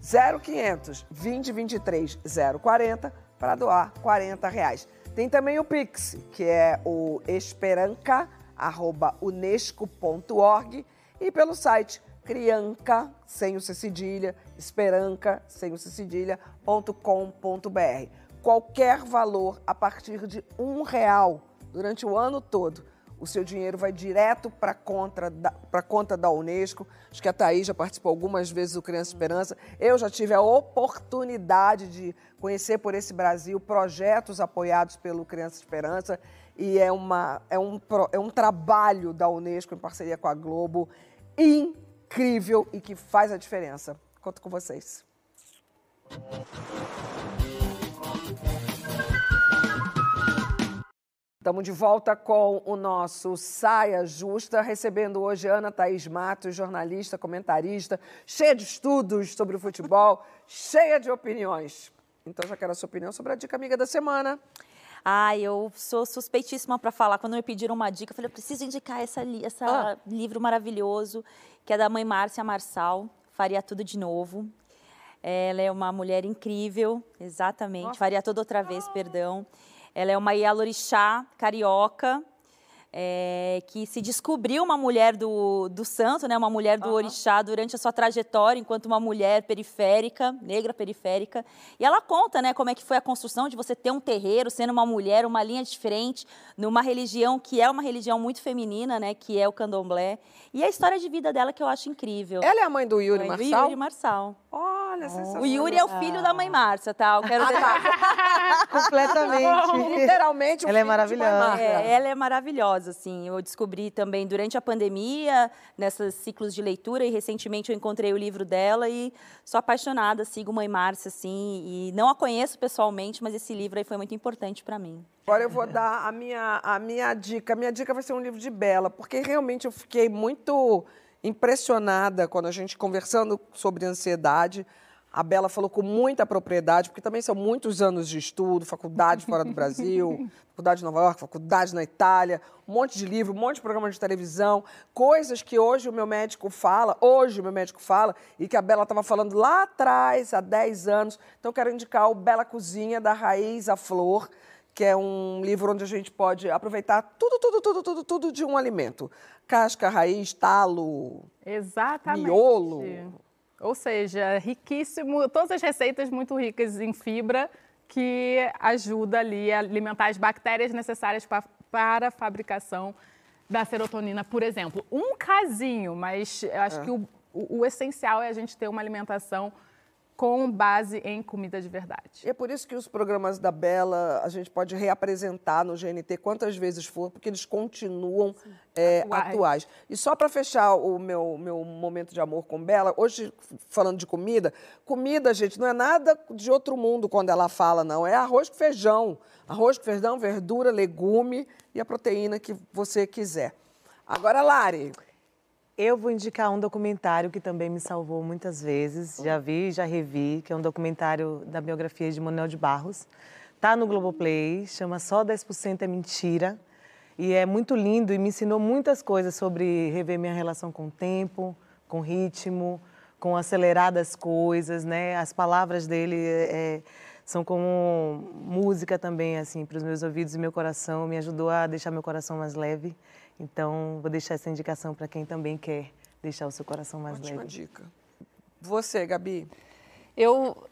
0500 2023 040 para doar 40 reais. Tem também o Pix, que é o esperanca@unesco.org e pelo site crianca, sem o C cedilha, esperanca, sem o C cedilha.com.br. Qualquer valor a partir de um real durante o ano todo o seu dinheiro vai direto para a conta, da- conta da Unesco. Acho que a Thaís já participou algumas vezes do Criança Esperança. Eu já tive a oportunidade de conhecer por esse Brasil projetos apoiados pelo Criança Esperança. E é, uma, é, um, é um trabalho da Unesco em parceria com a Globo incrível e que faz a diferença. Conto com vocês. Estamos de volta com o nosso Saia Justa, recebendo hoje Ana Thaís Matos, jornalista, comentarista, cheia de estudos sobre o futebol, cheia de opiniões. Então já quero a sua opinião sobre a dica amiga da semana. Ah, eu sou suspeitíssima para falar. Quando me pediram uma dica, eu falei, eu preciso indicar essa Ah. livro maravilhoso, que é da mãe Márcia Marçal, Faria Tudo de Novo. Ela é uma mulher incrível, exatamente. Faria Tudo Outra Vez, perdão. Ela é uma Ialorixá carioca, é, que se descobriu uma mulher do, do santo, né, uma mulher do orixá durante a sua trajetória enquanto uma mulher periférica, negra periférica. E ela conta, né, como é que foi a construção de você ter um terreiro, sendo uma mulher, uma linha diferente, numa religião que é uma religião muito feminina, né, que é o candomblé. E a história de vida dela que eu acho incrível. Ela é a mãe do Yuri Mãe do Marçal? Yuri Marçal. Olha, sensacional. O Yuri é o filho da mãe Márcia, tá? Eu quero Completamente. Literalmente, o Ela é maravilhosa. É, ela é maravilhosa, assim. Eu descobri também durante a pandemia, nesses ciclos de leitura, e recentemente eu encontrei o livro dela e sou apaixonada, sigo Mãe Márcia, assim, e não a conheço pessoalmente, mas esse livro aí foi muito importante para mim. Agora eu vou dar a minha, a minha dica. A minha dica vai ser um livro de Bela, porque realmente eu fiquei muito impressionada quando a gente conversando sobre ansiedade. A Bela falou com muita propriedade, porque também são muitos anos de estudo, faculdade fora do Brasil, faculdade de Nova York, faculdade na Itália, um monte de livro, um monte de programa de televisão, coisas que hoje o meu médico fala, hoje o meu médico fala, e que a Bela estava falando lá atrás, há 10 anos. Então, eu quero indicar o Bela Cozinha, da Raiz à Flor, que é um livro onde a gente pode aproveitar tudo, tudo, tudo, tudo, tudo de um alimento. Casca, raiz, talo, Exatamente. miolo. Ou seja, riquíssimo, todas as receitas muito ricas em fibra que ajuda ali a alimentar as bactérias necessárias pa- para a fabricação da serotonina, por exemplo. Um casinho, mas eu acho É. que o, o- o essencial é a gente ter uma alimentação com base em comida de verdade. E é por isso que os programas da Bela a gente pode reapresentar no GNT quantas vezes for, porque eles continuam é, atuais. atuais. E só para fechar o meu, meu momento de amor com Bela, hoje falando de comida, comida, gente, não é nada de outro mundo quando ela fala, não. É arroz com feijão. Arroz com feijão, verdura, legume e a proteína que você quiser. Agora, Lari, eu vou indicar um documentário que também me salvou muitas vezes. Já vi, já revi, que é um documentário da biografia de Manuel de Barros. Tá no Globoplay, chama Só 10% é Mentira. E é muito lindo e me ensinou muitas coisas sobre rever minha relação com o tempo, com o ritmo, com acelerar das coisas, né? As palavras dele é, são como música também, assim, para os meus ouvidos e meu coração. Me ajudou a deixar meu coração mais leve. Então, vou deixar essa indicação para quem também quer deixar o seu coração mais Ótima leve. dica. Você, Gabi? Eu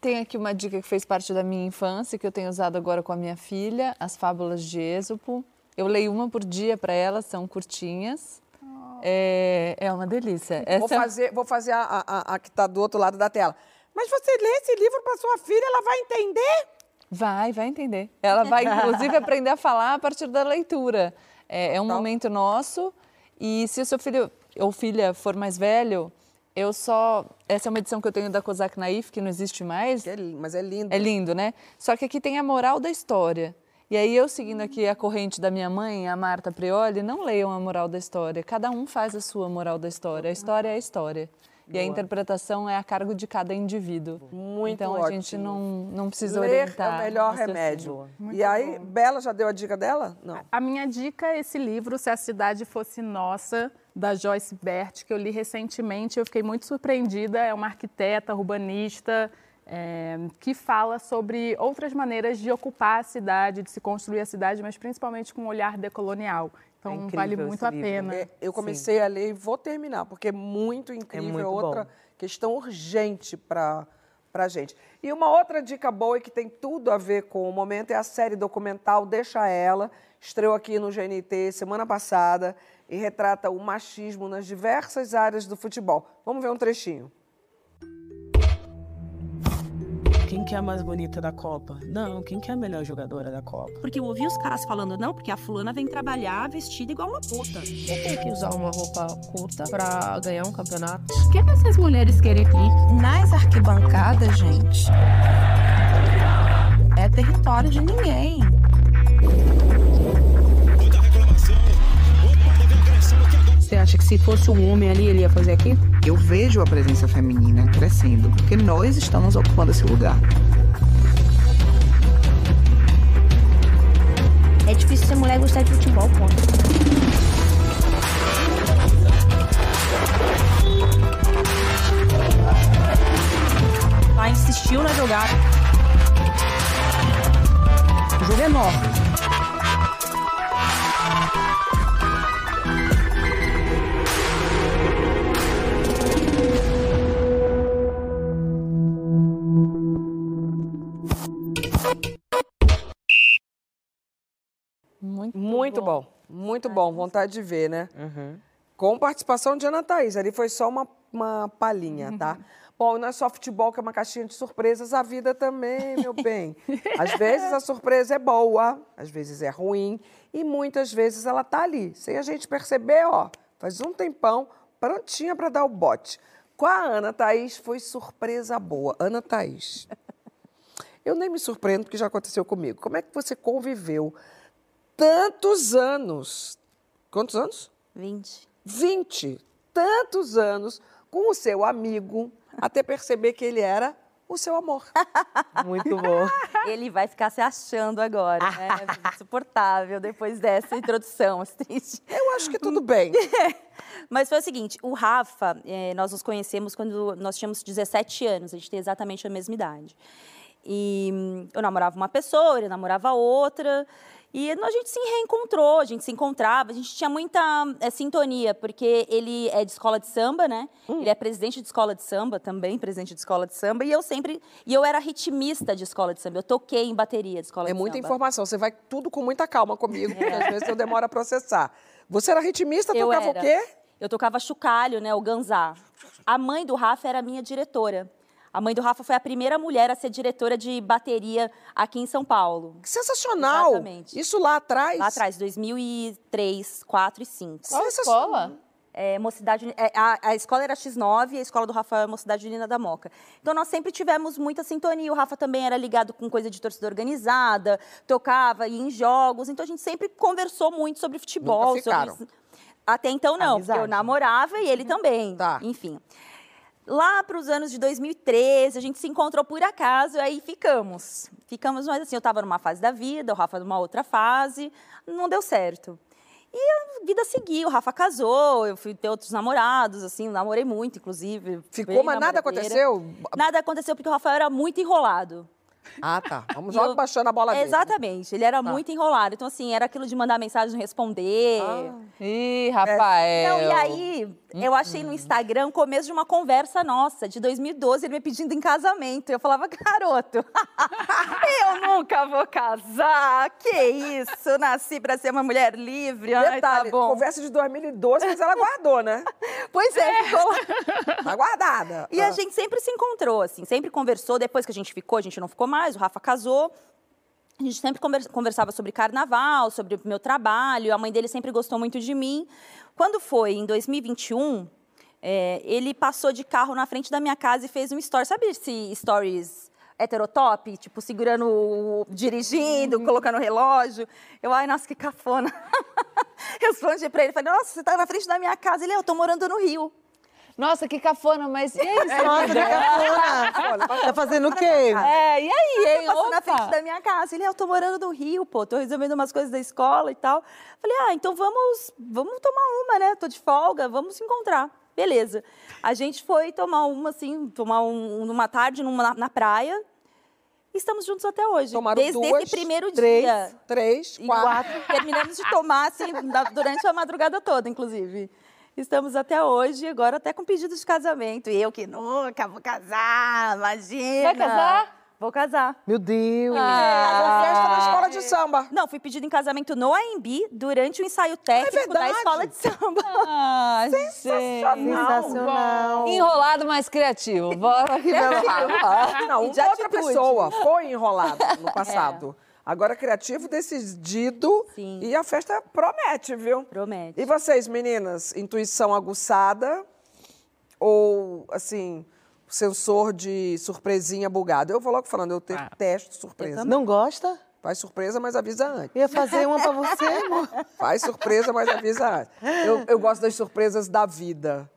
tenho aqui uma dica que fez parte da minha infância, que eu tenho usado agora com a minha filha, As Fábulas de Êxopo. Eu leio uma por dia para ela, são curtinhas. Oh. É, é uma delícia. Essa... Vou fazer, vou fazer a, a, a que está do outro lado da tela. Mas você lê esse livro para sua filha, ela vai entender? Vai, vai entender. Ela vai, inclusive, aprender a falar a partir da leitura. É, é um momento nosso e se o seu filho ou filha for mais velho, eu só. Essa é uma edição que eu tenho da Kozak Naif, que não existe mais. É, mas é lindo. É lindo, né? Só que aqui tem a moral da história. E aí, eu seguindo aqui a corrente da minha mãe, a Marta Prioli, não leiam a moral da história. Cada um faz a sua moral da história. A história é a história. Boa. E a interpretação é a cargo de cada indivíduo. Muito Então ótimo. a gente não, não precisa Ler orientar. é o melhor remédio. E aí, Bela já deu a dica dela? Não. A minha dica é esse livro, Se a Cidade Fosse Nossa, da Joyce Bert, que eu li recentemente. Eu fiquei muito surpreendida. É uma arquiteta, urbanista, é, que fala sobre outras maneiras de ocupar a cidade, de se construir a cidade, mas principalmente com um olhar decolonial. Então, É vale muito a livro. pena. É, eu comecei a ler e vou terminar, porque é muito incrível. muito outra bom. questão urgente para a gente. E uma outra dica boa e que tem tudo a ver com o momento é a série documental Deixa Ela. Estreou aqui no GNT semana passada e retrata o machismo nas diversas áreas do futebol. Vamos ver um trechinho. Quem que é a mais bonita da Copa? Não, quem que é a melhor jogadora da Copa? Porque eu ouvi os caras falando, não, porque a fulana vem trabalhar vestida igual uma puta. Tem que usar uma roupa curta pra ganhar um campeonato. O que, que essas mulheres querem aqui? Nas arquibancadas, gente, é território de ninguém. Você acha que se fosse um homem ali, ele ia fazer aquilo? Eu vejo a presença feminina crescendo, porque nós estamos ocupando esse lugar. É difícil ser mulher gostar de futebol. Ela insistiu na jogada. O jogo é enorme. Bom. Muito bom. Vontade de ver, né? Com participação de Ana Thaís. Ali foi só uma, uma palhinha, tá? Bom, não é só futebol que é uma caixinha de surpresas, a vida também, meu bem. Às vezes a surpresa é boa, às vezes é ruim, e muitas vezes ela tá ali, sem a gente perceber, ó. Faz um tempão, prontinha para dar o bote. Com a Ana Thaís foi surpresa boa. Ana Thaís, eu nem me surpreendo porque já aconteceu comigo. Como é que você conviveu tantos anos? Quantos anos? 20. 20, tantos anos com o seu amigo, até perceber que ele era o seu amor. Muito bom. Ele vai ficar se achando agora, né? Insuportável depois dessa introdução, triste. Eu acho que tudo bem. Mas foi o seguinte, o Rafa, eh, nós nos conhecemos quando nós tínhamos 17 anos, a gente tem exatamente a mesma idade. E hum, eu namorava uma pessoa, ele namorava outra, e a gente se reencontrou, a gente se encontrava, a gente tinha muita eh, sintonia, porque ele é de escola de samba, né? Ele é presidente de escola de samba, também presidente de escola de samba, e eu sempre, e eu era ritmista de escola de samba, eu toquei em bateria de escola É de muita samba. informação, você vai tudo com muita calma comigo, porque às vezes eu demoro a processar. Você era ritmista, Eu tocava era. o quê? Eu tocava chocalho, né, o ganzá. A mãe do Rafa era minha diretora. A mãe do Rafa foi a primeira mulher a ser diretora de bateria aqui em São Paulo. Que sensacional! Exatamente. Isso lá atrás? Lá atrás, 2003, 4 e 5. Qual escola? É, Mocidade, é, a, a escola era X9 e a escola do Rafa é Mocidade Unida da Moca. Então nós sempre tivemos muita sintonia. O Rafa também era ligado com coisa de torcida organizada, tocava ia em jogos. Então a gente sempre conversou muito sobre futebol. Nunca ficaram? sobre- Até então não, Amizade. eu namorava e ele também. Tá. Enfim. Lá para os anos de 2013, a gente se encontrou por acaso e aí ficamos. Ficamos, mas assim, eu estava numa fase da vida, o Rafa numa outra fase, não deu certo. E a vida seguiu, o Rafa casou, eu fui ter outros namorados, assim, namorei muito, inclusive. Ficou, mas nada aconteceu? Nada aconteceu porque o Rafael era muito enrolado. Ah, tá. Vamos logo eu- baixando a bola dele. Exatamente, ele era Tá. muito enrolado. Então, assim, era aquilo de mandar mensagem e não responder. Ih, Rafael. Não, e aí, eu achei no Instagram o começo de uma conversa nossa, de 2012, ele me pedindo em casamento. Eu falava, garoto, eu nunca vou casar, que isso, nasci pra ser uma mulher livre. Ai, tá bom. conversa de 2012, mas ela guardou, né? Pois é, ficou lá. Tá guardada. E a gente sempre se encontrou, assim, sempre conversou. Depois que a gente ficou, a gente não ficou mais, o Rafa casou. A gente sempre conver- conversava sobre carnaval, sobre o meu trabalho. A mãe dele sempre gostou muito de mim. Quando foi em 2021, é, ele passou de carro na frente da minha casa e fez um story. Sabe esse stories heterotop? Tipo, segurando, dirigindo, colocando o relógio. Eu, ai, nossa, que cafona. Respondi pra ele, falei, nossa, você tá na frente da minha casa. Ele, eu tô morando no Rio. Nossa, que cafona, mas e aí? Nossa, que cafona. Tá fazendo o quê? É, e aí, hein? Eu na frente da minha casa. Ele, eu tô morando no Rio, pô, tô resolvendo umas coisas da escola e tal. Falei, ah, então vamos, vamos tomar uma, né? Tô de folga, vamos se encontrar. Beleza. A gente foi tomar uma, assim, tomar um, numa tarde numa, na, na praia. E estamos juntos até hoje. Tomaram Desde duas, esse primeiro três, dia. Três, E quatro. Terminamos de tomar, assim, durante a madrugada toda, inclusive. Estamos até hoje, agora até com pedido de casamento. E eu que nunca vou casar, imagina. Vai casar? Vou casar. Meu Deus. Uma festa na escola de samba. Não, fui pedido em casamento no AMB durante o ensaio técnico da verdade? escola de samba. Ah, Sensacional. Enrolado, mas criativo. Bora Rafa. Não, E de uma outra atitude. pessoa foi enrolada no passado. Agora, criativo, decidido. Sim. E a festa promete, viu? Promete. E vocês, meninas? Intuição aguçada ou, assim, sensor de surpresinha bugado? Eu vou logo falando, eu detesto surpresa. Não gosta? Faz surpresa, mas avisa antes. Ia fazer uma pra você, amor. Faz surpresa, mas avisa antes. Eu, eu gosto das surpresas da vida.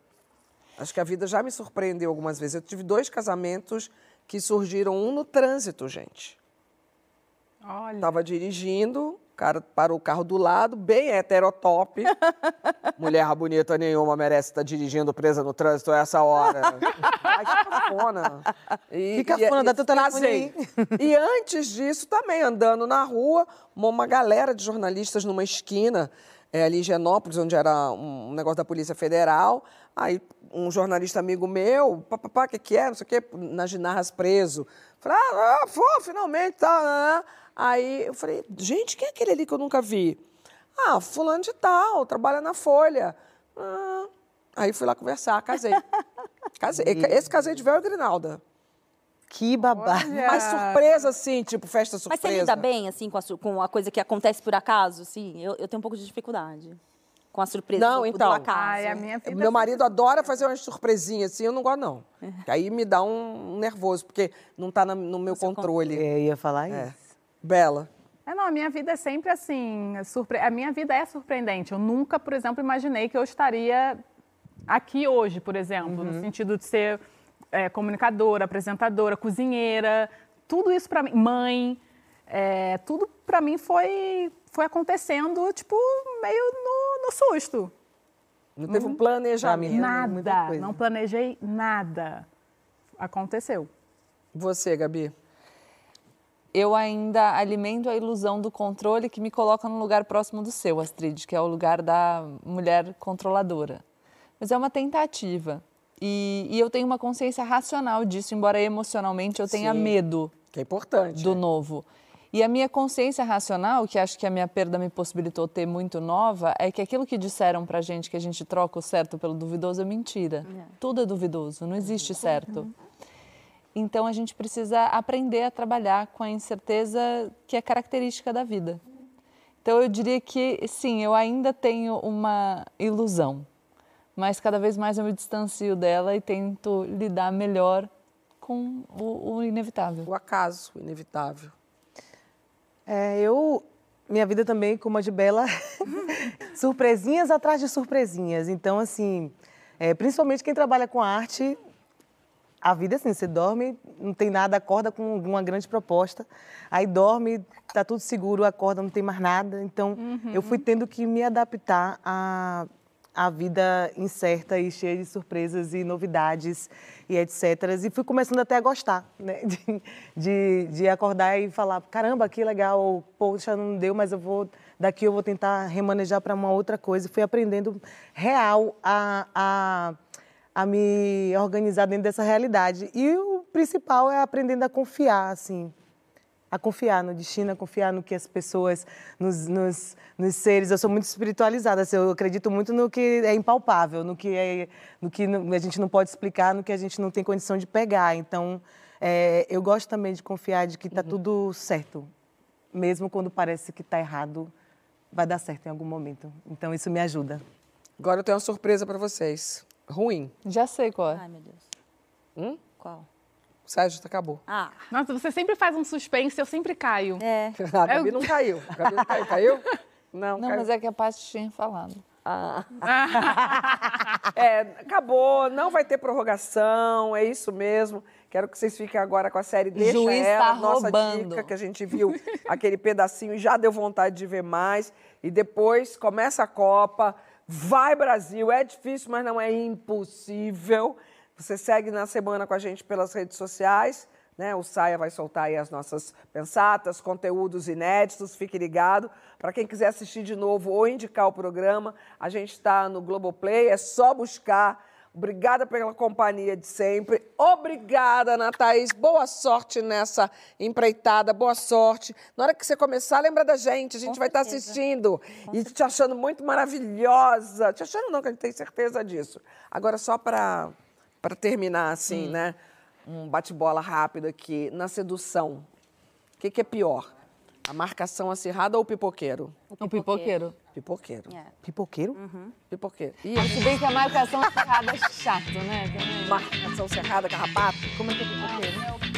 Acho que a vida já me surpreendeu algumas vezes. Eu tive dois casamentos que surgiram, um no trânsito, gente. Olha. Tava dirigindo, o cara parou o carro do lado, bem heterotop. Mulher bonita nenhuma merece estar dirigindo presa no trânsito a essa hora. Ai, que cafona. E, Que cafona, dá telefone casei. E antes disso, também, andando na rua, uma, galera de jornalistas numa esquina, é, ali em Genópolis, onde era um, negócio da Polícia Federal. Aí um jornalista amigo meu, papapá, o que, que é? Não sei o quê, nas ginarras preso. Falei, ah, ah, pô, finalmente, tá. né, né. Aí eu falei, gente, quem é aquele ali que eu nunca vi? Ah, fulano de tal, trabalha na Folha. Ah, aí fui lá conversar, casei. Casei. Esse casei de véu e Grinalda. Que babado. Mas surpresa, assim, tipo, festa Mas surpresa. você lida bem, assim, com a, com a coisa que acontece por acaso? Assim, eu, eu tenho um pouco de dificuldade com a surpresa Não, do, então. do acaso. Ai, a minha vida Meu marido adora fazer umas surpresinhas assim, eu não gosto, não. Aí me dá um nervoso, porque não está no meu controle. É, ia falar isso. É. Bela. É, não, a minha vida é sempre assim, surpre... a minha vida é surpreendente. Eu nunca, por exemplo, imaginei que eu estaria aqui hoje, por exemplo, no sentido de ser é, comunicadora, apresentadora, cozinheira, tudo isso para mim, mãe, é, tudo para mim foi, foi acontecendo, tipo, meio no, no susto. Não teve um planejamento. Nada, não planejei nada. Aconteceu. Você, Gabi? Eu ainda alimento a ilusão do controle que me coloca num lugar próximo do seu, Astrid, que é o lugar da mulher controladora. Mas é uma tentativa. E, e eu tenho uma consciência racional disso, embora emocionalmente eu tenha Sim, medo Que é importante. do novo. E a minha consciência racional, que acho que a minha perda me possibilitou ter muito nova, é que aquilo que disseram pra gente que a gente troca o certo pelo duvidoso é mentira. Tudo é duvidoso, não existe certo. Então a gente precisa aprender a trabalhar com a incerteza que é característica da vida. Então eu diria que sim, eu ainda tenho uma ilusão, mas cada vez mais eu me distancio dela e tento lidar melhor com o, o inevitável. O acaso, inevitável. É, eu, minha vida também, como a de Bela, surpresinhas atrás de surpresinhas. Então, assim, é, principalmente quem trabalha com arte, a vida é assim, você dorme, não tem nada, acorda com uma grande proposta, aí dorme, tá tudo seguro, acorda, não tem mais nada. Então, Uhum. eu fui tendo que me adaptar a a vida incerta e cheia de surpresas e novidades e etc. E fui começando até a gostar, né? De, de, de acordar e falar, caramba, que legal, poxa, não deu, mas eu vou, daqui eu vou tentar remanejar para uma outra coisa. E fui aprendendo real a, a, a me organizar dentro dessa realidade. E o principal é aprendendo a confiar, assim, a confiar no destino, a confiar no que as pessoas, nos, nos, nos seres. Eu sou muito espiritualizada, assim, eu acredito muito no que é impalpável, no que, é, no que a gente não pode explicar, no que a gente não tem condição de pegar. Então, é, eu gosto também de confiar de que está tudo certo, mesmo quando parece que está errado, vai dar certo em algum momento. Então, isso me ajuda. Agora eu tenho uma surpresa para vocês. Ruim. Já sei qual é. Ai, meu Deus. Hum? Qual? Sérgio, acabou. Ah. Nossa, você sempre faz um suspense, eu sempre caio. É. A Gabi não caiu. A Gabi não caiu. Caiu? Não, Não, caiu. mas é que a Paty tinha falado. Ah. É, acabou, não vai ter prorrogação, é isso mesmo. Quero que vocês fiquem agora com a série Deixa Juiz Ela, tá nossa roubando. dica, que a gente viu aquele pedacinho e já deu vontade de ver mais. E depois começa a Copa, vai Brasil, é difícil, mas não é impossível. Você segue na semana com a gente pelas redes sociais. Né? O Saia vai soltar aí as nossas pensatas, conteúdos inéditos, fique ligado. Para quem quiser assistir de novo ou indicar o programa, a gente está no Globoplay, é só buscar. Obrigada pela companhia de sempre. Obrigada, Ana Thaís. Boa sorte nessa empreitada, boa sorte. Na hora que você começar, lembra da gente, a gente vai estar assistindo e te achando muito maravilhosa. Te achando não, que a gente tem certeza disso. Agora, só para terminar assim, né? Um bate-bola rápido aqui. Na sedução, o que, que é pior? A marcação acirrada ou o pipoqueiro? O pipoqueiro. Pipoqueiro. Pipoqueiro? Pipoqueiro. Ih, Mas se bem que a marcação cerrada é chato, né? Marcação cerrada, carrapato? Como é que é pipoqueiro?